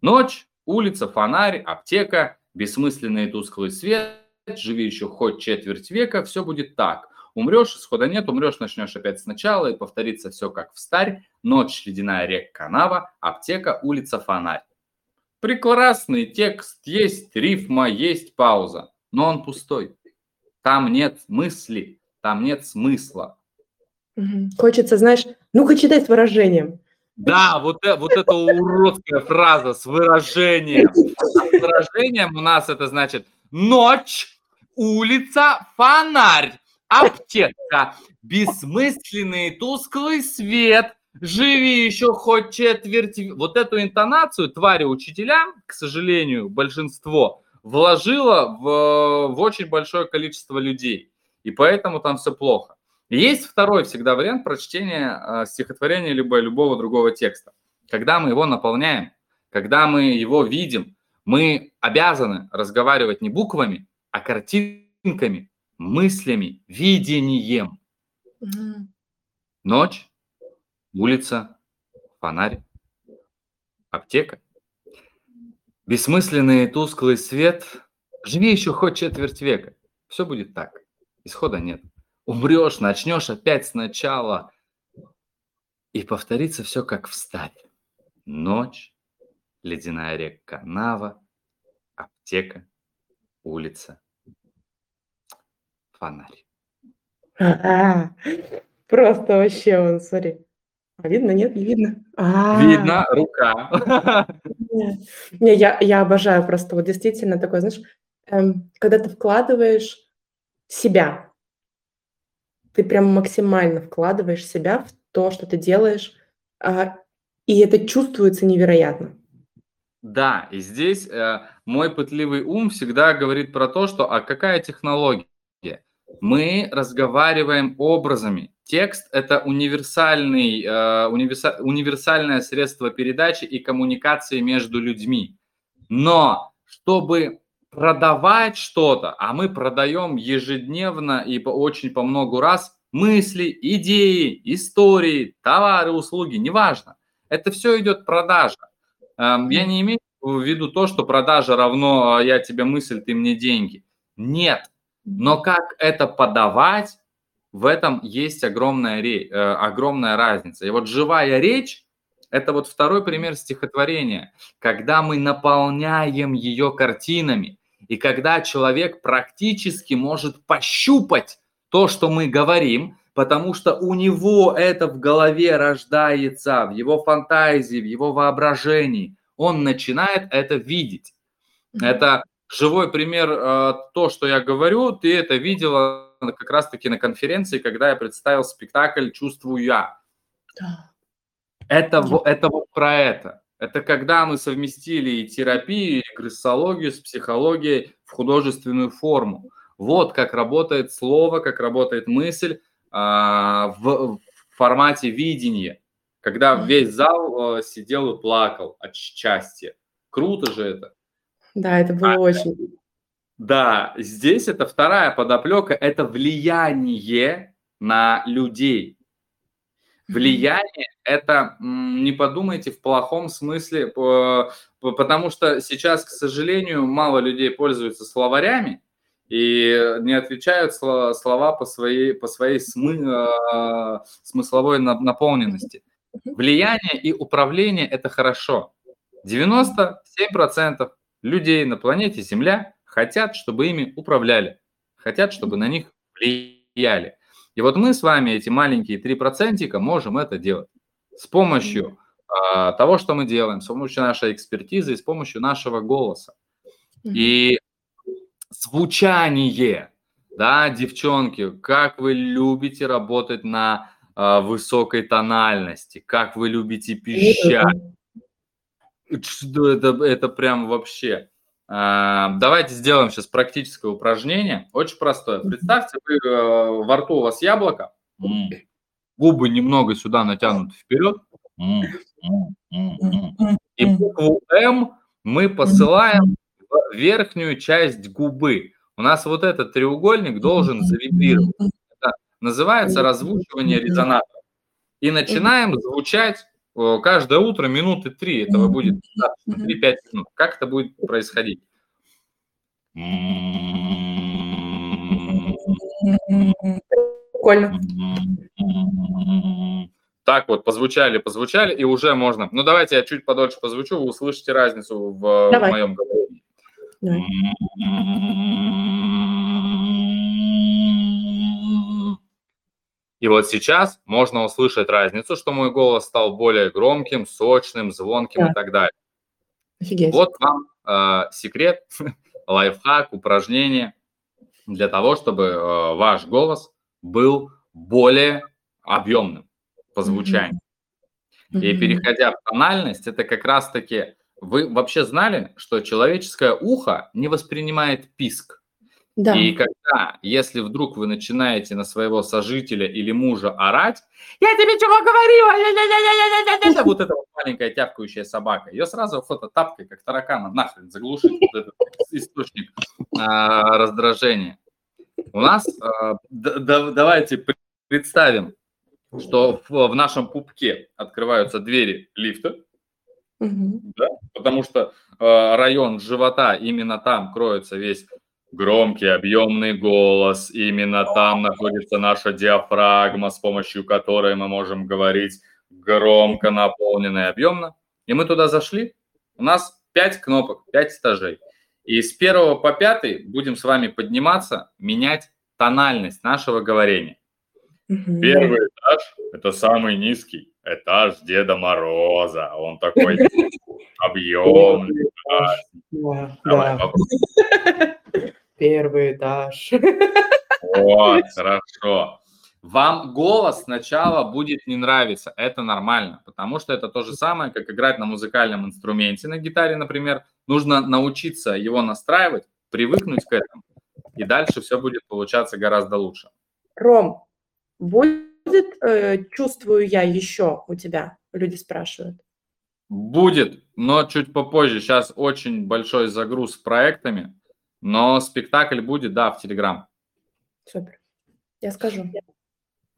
Ночь, улица, фонарь, аптека, бессмысленный тусклый свет, живи еще хоть четверть века, все будет так. Умрешь, исхода нет, умрешь, начнешь опять сначала, и повторится все как в старь. Ночь, ледяная река, канава, аптека, улица, фонарь. Прекрасный текст, есть рифма, есть пауза, но он пустой. Там нет мысли, там нет смысла. Хочется, знаешь, ну-ка читай с выражением. Да, вот, э, вот эта уродская фраза с выражением. С выражением у нас это значит ночь, улица, фонарь аптека, бессмысленный тусклый свет, живи еще хоть четверть. Вот эту интонацию твари учителя, к сожалению, большинство вложило в, в очень большое количество людей. И поэтому там все плохо. Есть второй всегда вариант прочтения э, стихотворения либо любого другого текста. Когда мы его наполняем, когда мы его видим, мы обязаны разговаривать не буквами, а картинками, мыслями, видением. Угу. Ночь, улица, фонарь, аптека. Бессмысленный тусклый свет. Живи еще хоть четверть века. Все будет так. Исхода нет. Умрешь, начнешь опять сначала. И повторится все как встать. Ночь, ледяная река канава, аптека, улица, фонарь. Просто вообще, он, смотри. А видно, нет, не видно? А. Видно, рука. Не, я, я обожаю просто вот действительно такое, знаешь, эм, когда ты вкладываешь себя, ты прям максимально вкладываешь себя в то, что ты делаешь, а, и это чувствуется невероятно. Да, и здесь э, мой пытливый ум всегда говорит про то, что а какая технология? мы разговариваем образами. Текст – это универсальный, э, универса, универсальное средство передачи и коммуникации между людьми. Но чтобы продавать что-то, а мы продаем ежедневно и очень по много раз мысли, идеи, истории, товары, услуги, неважно. Это все идет продажа. Эм, я не имею в виду то, что продажа равно «А, «я тебе мысль, ты мне деньги». Нет, но как это подавать, в этом есть огромная, э, огромная разница. И вот живая речь Это вот второй пример стихотворения, когда мы наполняем ее картинами, и когда человек практически может пощупать то, что мы говорим, потому что у него это в голове рождается, в его фантазии, в его воображении. Он начинает это видеть. Это живой пример, э, то, что я говорю, ты это видела как раз-таки на конференции, когда я представил спектакль «Чувствую я». Да. Это, это вот про это. Это когда мы совместили и терапию, и регрессологию с психологией в художественную форму. Вот как работает слово, как работает мысль а, в, в формате видения, когда весь зал а, сидел и плакал от счастья. Круто же это. Да, это было а, очень. Да, здесь это вторая подоплека, это влияние на людей. Влияние – это, не подумайте в плохом смысле, потому что сейчас, к сожалению, мало людей пользуются словарями и не отвечают слова по своей, по своей смы, а, смысловой наполненности. Влияние и управление – это хорошо. 97% людей на планете Земля хотят, чтобы ими управляли, хотят, чтобы на них влияли. И вот мы с вами, эти маленькие 3%, можем это делать с помощью э, того, что мы делаем, с помощью нашей экспертизы и с помощью нашего голоса. И звучание, да, девчонки, как вы любите работать на э, высокой тональности, как вы любите пищать. Что это, это прям вообще. А, давайте сделаем сейчас практическое упражнение. Очень простое. Представьте, вы, э, во рту у вас яблоко, губы немного сюда натянуты вперед, и букву М мы посылаем в верхнюю часть губы. У нас вот этот треугольник должен завибрировать. Это называется развучивание резонатора. И начинаем звучать каждое утро минуты три, этого будет 3-5 минут. Как это будет происходить? Прикольно. Так вот, позвучали, позвучали, и уже можно. Ну, давайте я чуть подольше позвучу, вы услышите разницу в, в моем говорении. И вот сейчас можно услышать разницу, что мой голос стал более громким, сочным, звонким да. и так далее. Офигеть. Вот вам э, секрет, лайфхак, упражнение для того, чтобы э, ваш голос был более объемным по звучанию. Mm-hmm. И переходя в тональность, это как раз-таки вы вообще знали, что человеческое ухо не воспринимает писк. Да. И когда, если вдруг вы начинаете на своего сожителя или мужа орать, я тебе чего говорила, вот эта вот маленькая тявкающая собака, ее сразу фототапкой, как таракана, нахрен заглушит вот этот источник а, раздражения. У нас, а, да, давайте представим, что в, в нашем пупке открываются двери лифта, угу. да, потому что э, район живота, именно там кроется весь Громкий, объемный голос. Именно там находится наша диафрагма, с помощью которой мы можем говорить громко, наполненно и объемно. И мы туда зашли. У нас пять кнопок, пять этажей. И с первого по пятый будем с вами подниматься, менять тональность нашего говорения. Первый этаж – это самый низкий этаж Деда Мороза. Он такой объемный. Давай первый этаж. Вот, хорошо. Вам голос сначала будет не нравиться, это нормально, потому что это то же самое, как играть на музыкальном инструменте, на гитаре, например. Нужно научиться его настраивать, привыкнуть к этому, и дальше все будет получаться гораздо лучше. Ром, будет, э, чувствую я еще у тебя, люди спрашивают. Будет, но чуть попозже. Сейчас очень большой загруз с проектами. Но спектакль будет, да, в Телеграм. Супер. Я скажу.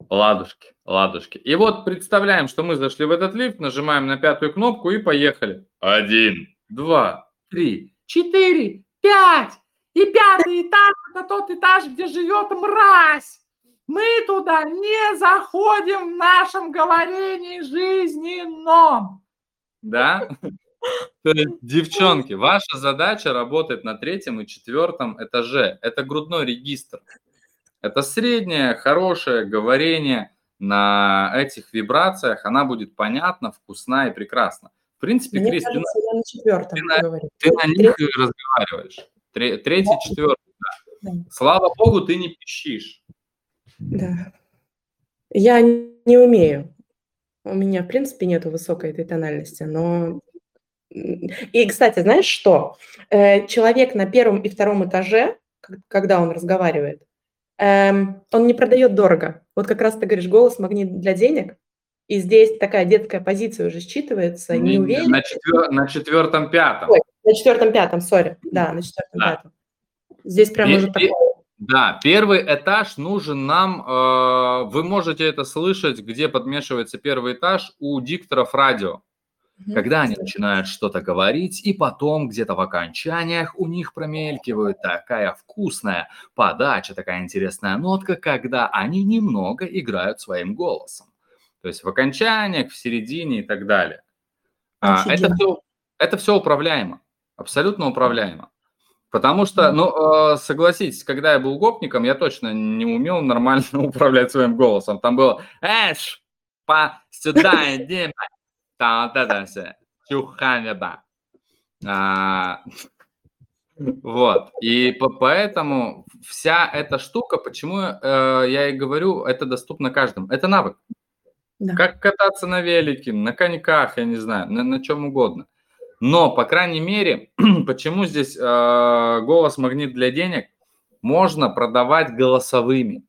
Ладушки, ладушки. И вот представляем, что мы зашли в этот лифт, нажимаем на пятую кнопку и поехали. Один, два, три, четыре, пять. И пятый этаж – это тот этаж, где живет мразь. Мы туда не заходим в нашем говорении жизненном. да? То есть, девчонки, ваша задача работать на третьем и четвертом этаже. Это грудной регистр. Это среднее, хорошее говорение на этих вибрациях. Она будет понятна, вкусна и прекрасна. В принципе, Мне Крис, ты, кажется, я на четвертом ты на- ты на них и разговариваешь. Тре- Третий, четвертый. да. Да. Слава богу, ты не пищишь. Да. Я не умею. У меня, в принципе, нету высокой этой тональности, но... И, кстати, знаешь что? Э, Человек на первом и втором этаже, когда он разговаривает, эм, он не продает дорого. Вот как раз ты говоришь, голос магнит для денег, и здесь такая детская позиция уже считывается, Не- неуверенность. на, четвер- на четвертом, пятом. Ой, на четвертом-пятом, сори, да, на четвертом-пятом. Здесь прям уже такое. Да, первый этаж нужен нам. э, вы можете это слышать, где подмешивается первый этаж у дикторов радио. Когда они начинают что-то говорить, и потом где-то в окончаниях у них промелькивает такая вкусная подача, такая интересная нотка, когда они немного играют своим голосом. То есть в окончаниях, в середине и так далее. А, это, все, это все управляемо, абсолютно управляемо. Потому что, ну, э, согласитесь, когда я был гопником, я точно не умел нормально управлять своим голосом. Там было «Эш, по сюда иди, ба». там вот это все, чуханеба. А, Вот, и по- поэтому вся эта штука, почему э, я и говорю, это доступно каждому. Это навык. Да. Как кататься на велике, на коньках, я не знаю, на, на чем угодно. Но, по крайней мере, почему здесь э, голос магнит для денег можно продавать голосовыми?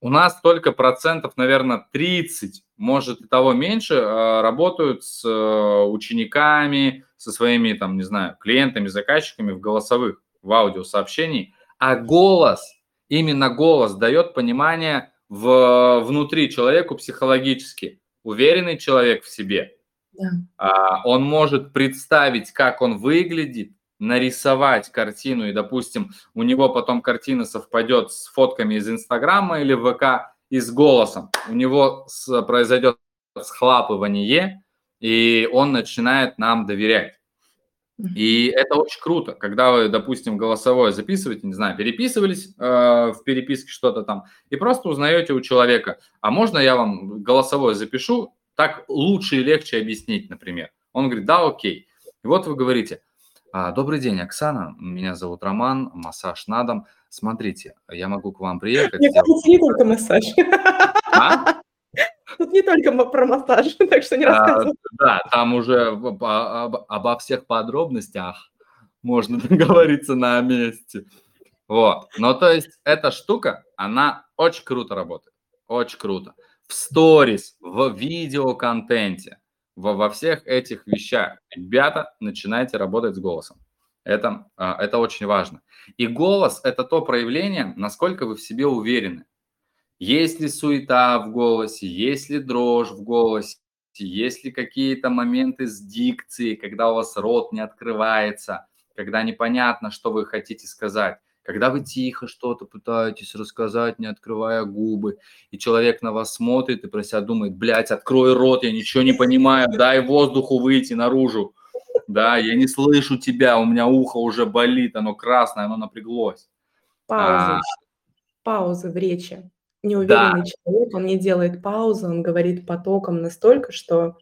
У нас только процентов, наверное, 30, может и того меньше, э, работают с э, учениками, со своими, там, не знаю, клиентами, заказчиками в голосовых, в аудиосообщении. А голос, именно голос дает понимание в, внутри человеку психологически. Уверенный человек в себе, Да. а, он может представить, как он выглядит, нарисовать картину, и, допустим, у него потом картина совпадет с фотками из Инстаграма или ВК и с голосом. У него с- произойдет схлапывание, и он начинает нам доверять. И это очень круто, когда вы, допустим, голосовое записываете, не знаю, переписывались э, в переписке что-то там, и просто узнаете у человека, а можно я вам голосовое запишу, так лучше и легче объяснить, например. Он говорит, да, окей. И вот вы говорите, «А, добрый день, Оксана, меня зовут Роман, массаж на дом. Смотрите, я могу к вам приехать. Мне кажется, не только массаж. А? Тут не только про массаж, так что не А, рассказывай. Да, там уже по- об- обо всех подробностях можно договориться на месте. Вот. Ну, то есть, эта штука, она очень круто работает. Очень круто. В сторис, в видеоконтенте, во, во всех этих вещах. Ребята, начинайте работать с голосом. Это, а, это очень важно. И голос – это то проявление, насколько вы в себе уверены. Есть ли суета в голосе, есть ли дрожь в голосе, есть ли какие-то моменты с дикцией, когда у вас рот не открывается, когда непонятно, что вы хотите сказать, когда вы тихо что-то пытаетесь рассказать, не открывая губы, и человек на вас смотрит и про себя думает, блядь, открой рот, я ничего не понимаю, дай воздуху выйти наружу. Да, я не слышу тебя, у меня ухо уже болит, оно красное, оно напряглось. Паузы. А. Паузы в речи. Неуверенный человек, он не делает паузы, он говорит потоком настолько, что...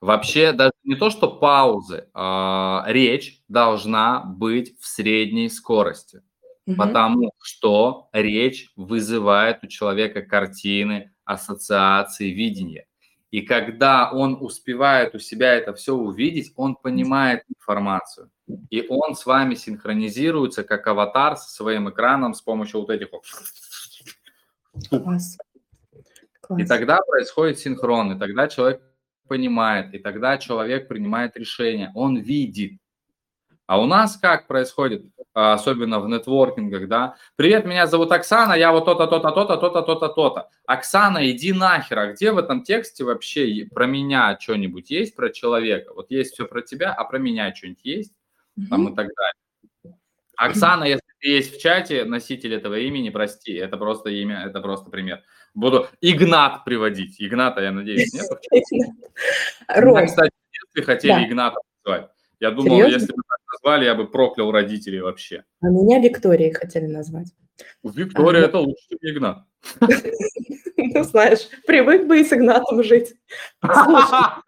Вообще даже не то, что паузы, а, речь должна быть в средней скорости, Мгм. потому что речь вызывает у человека картины, ассоциации, видения. И когда он успевает у себя это все увидеть, он понимает информацию. И он с вами синхронизируется, как аватар со своим экраном с помощью вот этих вот Класс. И Класс. тогда происходит синхрон, и тогда человек понимает, и тогда человек принимает решение, он видит. А у нас как происходит, а, особенно в нетворкингах, да? Привет, меня зовут Оксана, я вот то-то, то-то, то-то, то-то, то-то, то-то. Оксана, иди нахер, а где в этом тексте вообще про меня что-нибудь есть, про человека? Вот есть все про тебя, а про меня что-нибудь есть? Там и так далее. Оксана, если ты есть в чате, носитель этого имени, прости, это просто имя, это просто пример. Буду Игнат приводить. Игната, я надеюсь, нет? Ром, кстати, хотели Да. Игнатом назвать. Я думал, Серьезно? если бы так назвали, я бы проклял родителей вообще. А меня Викторией хотели назвать. Виктория А, это лучше, чем Игнат. Ну, знаешь, привык бы и с Игнатом жить. Слушай,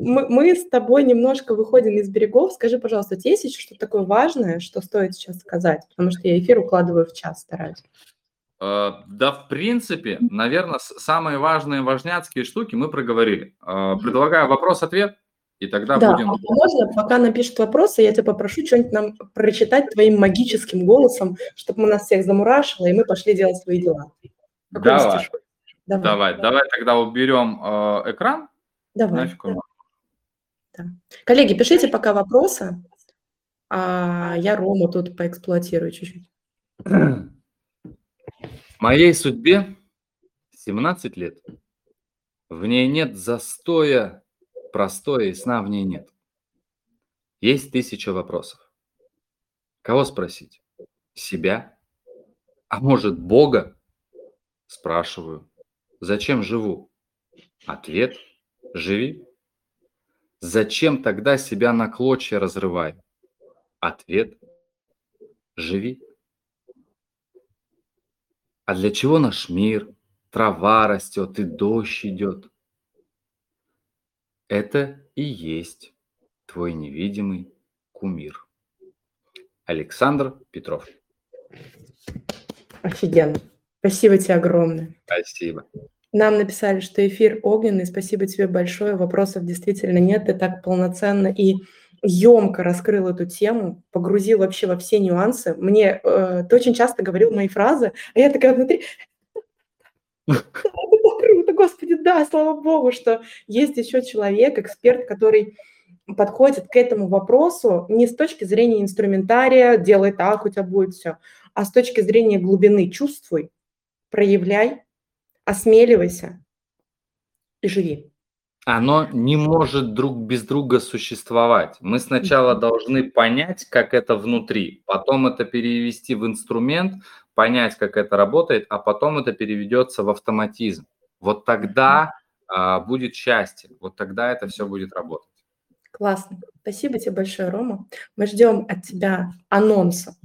мы, мы с тобой немножко выходим из берегов. Скажи, пожалуйста, у тебя есть еще что-то такое важное, что стоит сейчас сказать? Потому что я эфир укладываю в час, стараюсь. Э, Да, в принципе, наверное, самые важные важняцкие штуки мы проговорили. Э, Предлагаю вопрос-ответ, и тогда Да, будем... а можно, пока напишет вопросы, я тебя попрошу что-нибудь нам прочитать твоим магическим голосом, чтобы мы нас всех замурашило, и мы пошли делать свои дела. Какой-нибудь Давай. стишок. Давай, Давай, давай тогда уберем э, экран. давай. Нафиг он нужен. Коллеги, пишите пока вопросы, а я Рому тут поэксплуатирую чуть-чуть. Моей судьбе 17 лет. В ней нет застоя, простоя и сна в ней нет. Есть тысяча вопросов. Кого спросить? Себя? А может, Бога? Спрашиваю. Зачем живу? Ответ – живи. Зачем тогда себя на клочья разрывай? Ответ – живи. А для чего наш мир? Трава растет и дождь идет. Это и есть твой невидимый кумир. Александр Петров. Офигенно. Спасибо тебе огромное. Спасибо. Нам написали, что эфир огненный. Спасибо тебе большое. Вопросов действительно нет. Ты так полноценно и емко раскрыл эту тему, погрузил вообще во все нюансы. Мне э, ты очень часто говорил мои фразы, а я такая внутри... Круто, господи, да, слава богу, что есть еще человек, эксперт, который подходит к этому вопросу не с точки зрения инструментария, делай так, у тебя будет все, а с точки зрения глубины. Чувствуй, проявляй, осмеливайся и живи. Оно не может друг без друга существовать. Мы сначала должны понять, как это внутри, потом это перевести в инструмент, понять, как это работает, а потом это переведется в автоматизм. Вот тогда а, будет счастье, вот тогда это все будет работать. Классно. Спасибо тебе большое, Рома. Мы ждем от тебя анонса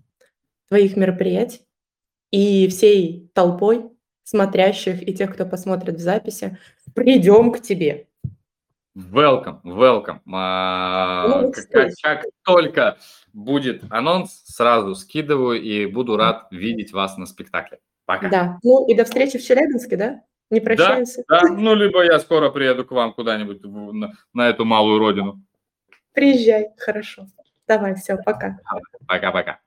твоих мероприятий и всей толпой смотрящих и тех, кто посмотрит в записи, придем к тебе. Welcome, welcome. А, Ну, как, как только будет анонс, сразу скидываю и буду рад видеть вас на спектакле. Пока. Да. Ну и до встречи в Челябинске, да? Не прощаемся. Да, ну либо я скоро приеду к вам куда-нибудь на, на эту малую родину. Приезжай. Хорошо. Давай, все, пока. Пока-пока.